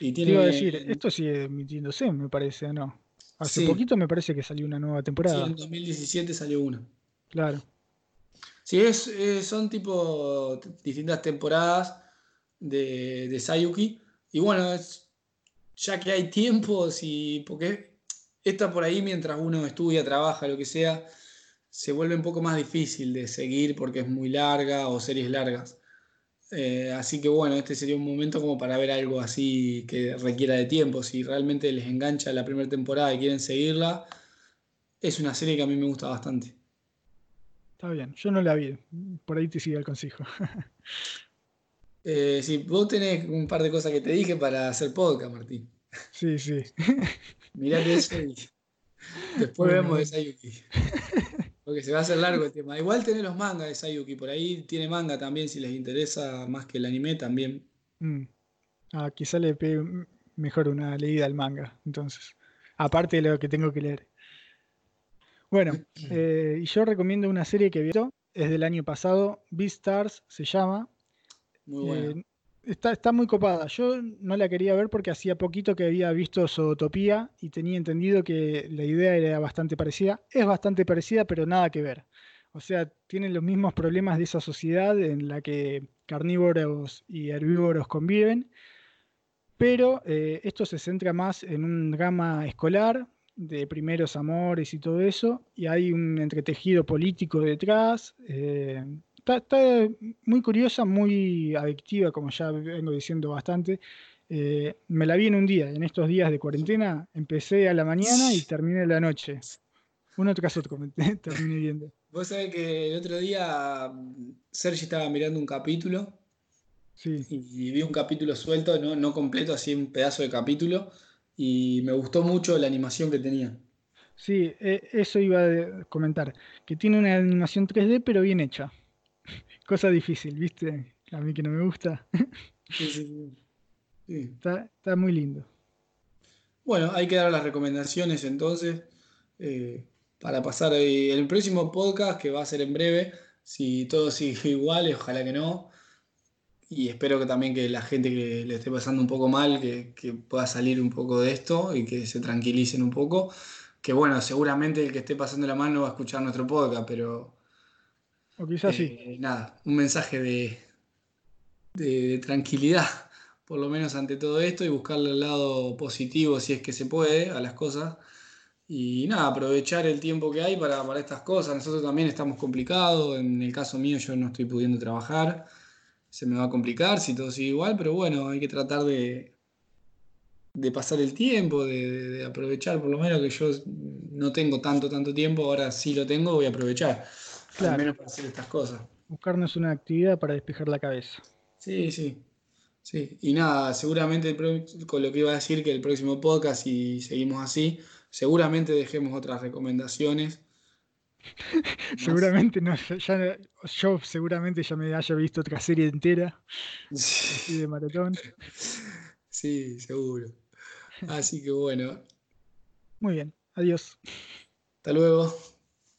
Y tiene, iba a decir, esto sigue emitiéndose, me parece, ¿no? Hace poquito me parece que salió una nueva temporada. Sí, en 2017 salió una. Claro. Sí, es, son tipo distintas temporadas de, de Sayuki. Y bueno, ya que hay tiempo, si, porque está por ahí mientras uno estudia, trabaja, lo que sea, se vuelve un poco más difícil de seguir porque es muy larga o series largas. Eh, así que bueno, este sería un momento como para ver algo así que requiera de tiempo. Si realmente les engancha la primera temporada y quieren seguirla, es una serie que a mí me gusta bastante. Está bien, yo no la vi, por ahí te sigue el consejo. [laughs] eh, sí, vos tenés un par de cosas que te dije para hacer podcast, Martín. Sí, sí. Mirate eso [laughs] y después vemos de Sayuki. Porque se va a hacer largo el tema. Igual tiene los mangas de Sayuki, por ahí tiene manga también, si les interesa más que el anime también. Mm. Ah, quizá le pegue mejor una leída al manga, entonces. Aparte de lo que tengo que leer. Bueno, [clears throat] eh, y yo recomiendo una serie que vi, es del año pasado, Beastars se llama. Muy buena. Eh, Está, muy copada. Yo no la quería ver porque hacía poquito que había visto Zootopía y tenía entendido que la idea era bastante parecida. Es bastante parecida, pero nada que ver. O sea, tienen los mismos problemas de esa sociedad en la que carnívoros y herbívoros conviven, pero eh, esto se centra más en un drama escolar de primeros amores y todo eso, y hay un entretejido político detrás. Eh, está, muy curiosa, muy adictiva, como ya vengo diciendo bastante. Eh, me la vi en un día, en estos días de cuarentena, empecé a la mañana y terminé a la noche. Uno tras otro [laughs] terminé viendo. Vos sabés que el otro día Sergi estaba mirando un capítulo sí. y vi un capítulo suelto, no, no completo, así un pedazo de capítulo, y me gustó mucho la animación que tenía. Sí, e, eso iba a comentar, que tiene una animación 3D pero bien hecha. Cosa difícil, ¿viste? A mí que no me gusta. Sí, sí, sí. Está, muy lindo. Bueno, hay que dar las recomendaciones entonces eh, para pasar el próximo podcast que va a ser en breve. Si todo sigue igual, ojalá que no. y espero que también que la gente que le esté pasando un poco mal, que, pueda salir un poco de esto y que se tranquilicen un poco. Que bueno, seguramente el que esté pasando la mano va a escuchar nuestro podcast, pero... O quizás sí. Eh, nada, un mensaje de, de, tranquilidad, [laughs] por lo menos ante todo esto, y buscarle el lado positivo si es que se puede a las cosas. Y nada, aprovechar el tiempo que hay para, para estas cosas. Nosotros también estamos complicados. En el caso mío yo no estoy pudiendo trabajar se me va a complicar si todo sigue igual, pero bueno, hay que tratar de, de pasar el tiempo, de, aprovechar por lo menos que yo no tengo tanto, tanto tiempo, ahora sí lo tengo, voy a aprovechar, al menos para hacer estas cosas. Buscarnos una actividad para despejar la cabeza. Sí, sí. Sí, y nada, seguramente con lo que iba a decir que el próximo podcast, si seguimos así, seguramente dejemos otras recomendaciones [laughs] seguramente no, ya, yo seguramente ya me haya visto otra serie entera de maratón. [laughs] Sí, seguro. Así que bueno. Muy bien, adiós. Hasta luego.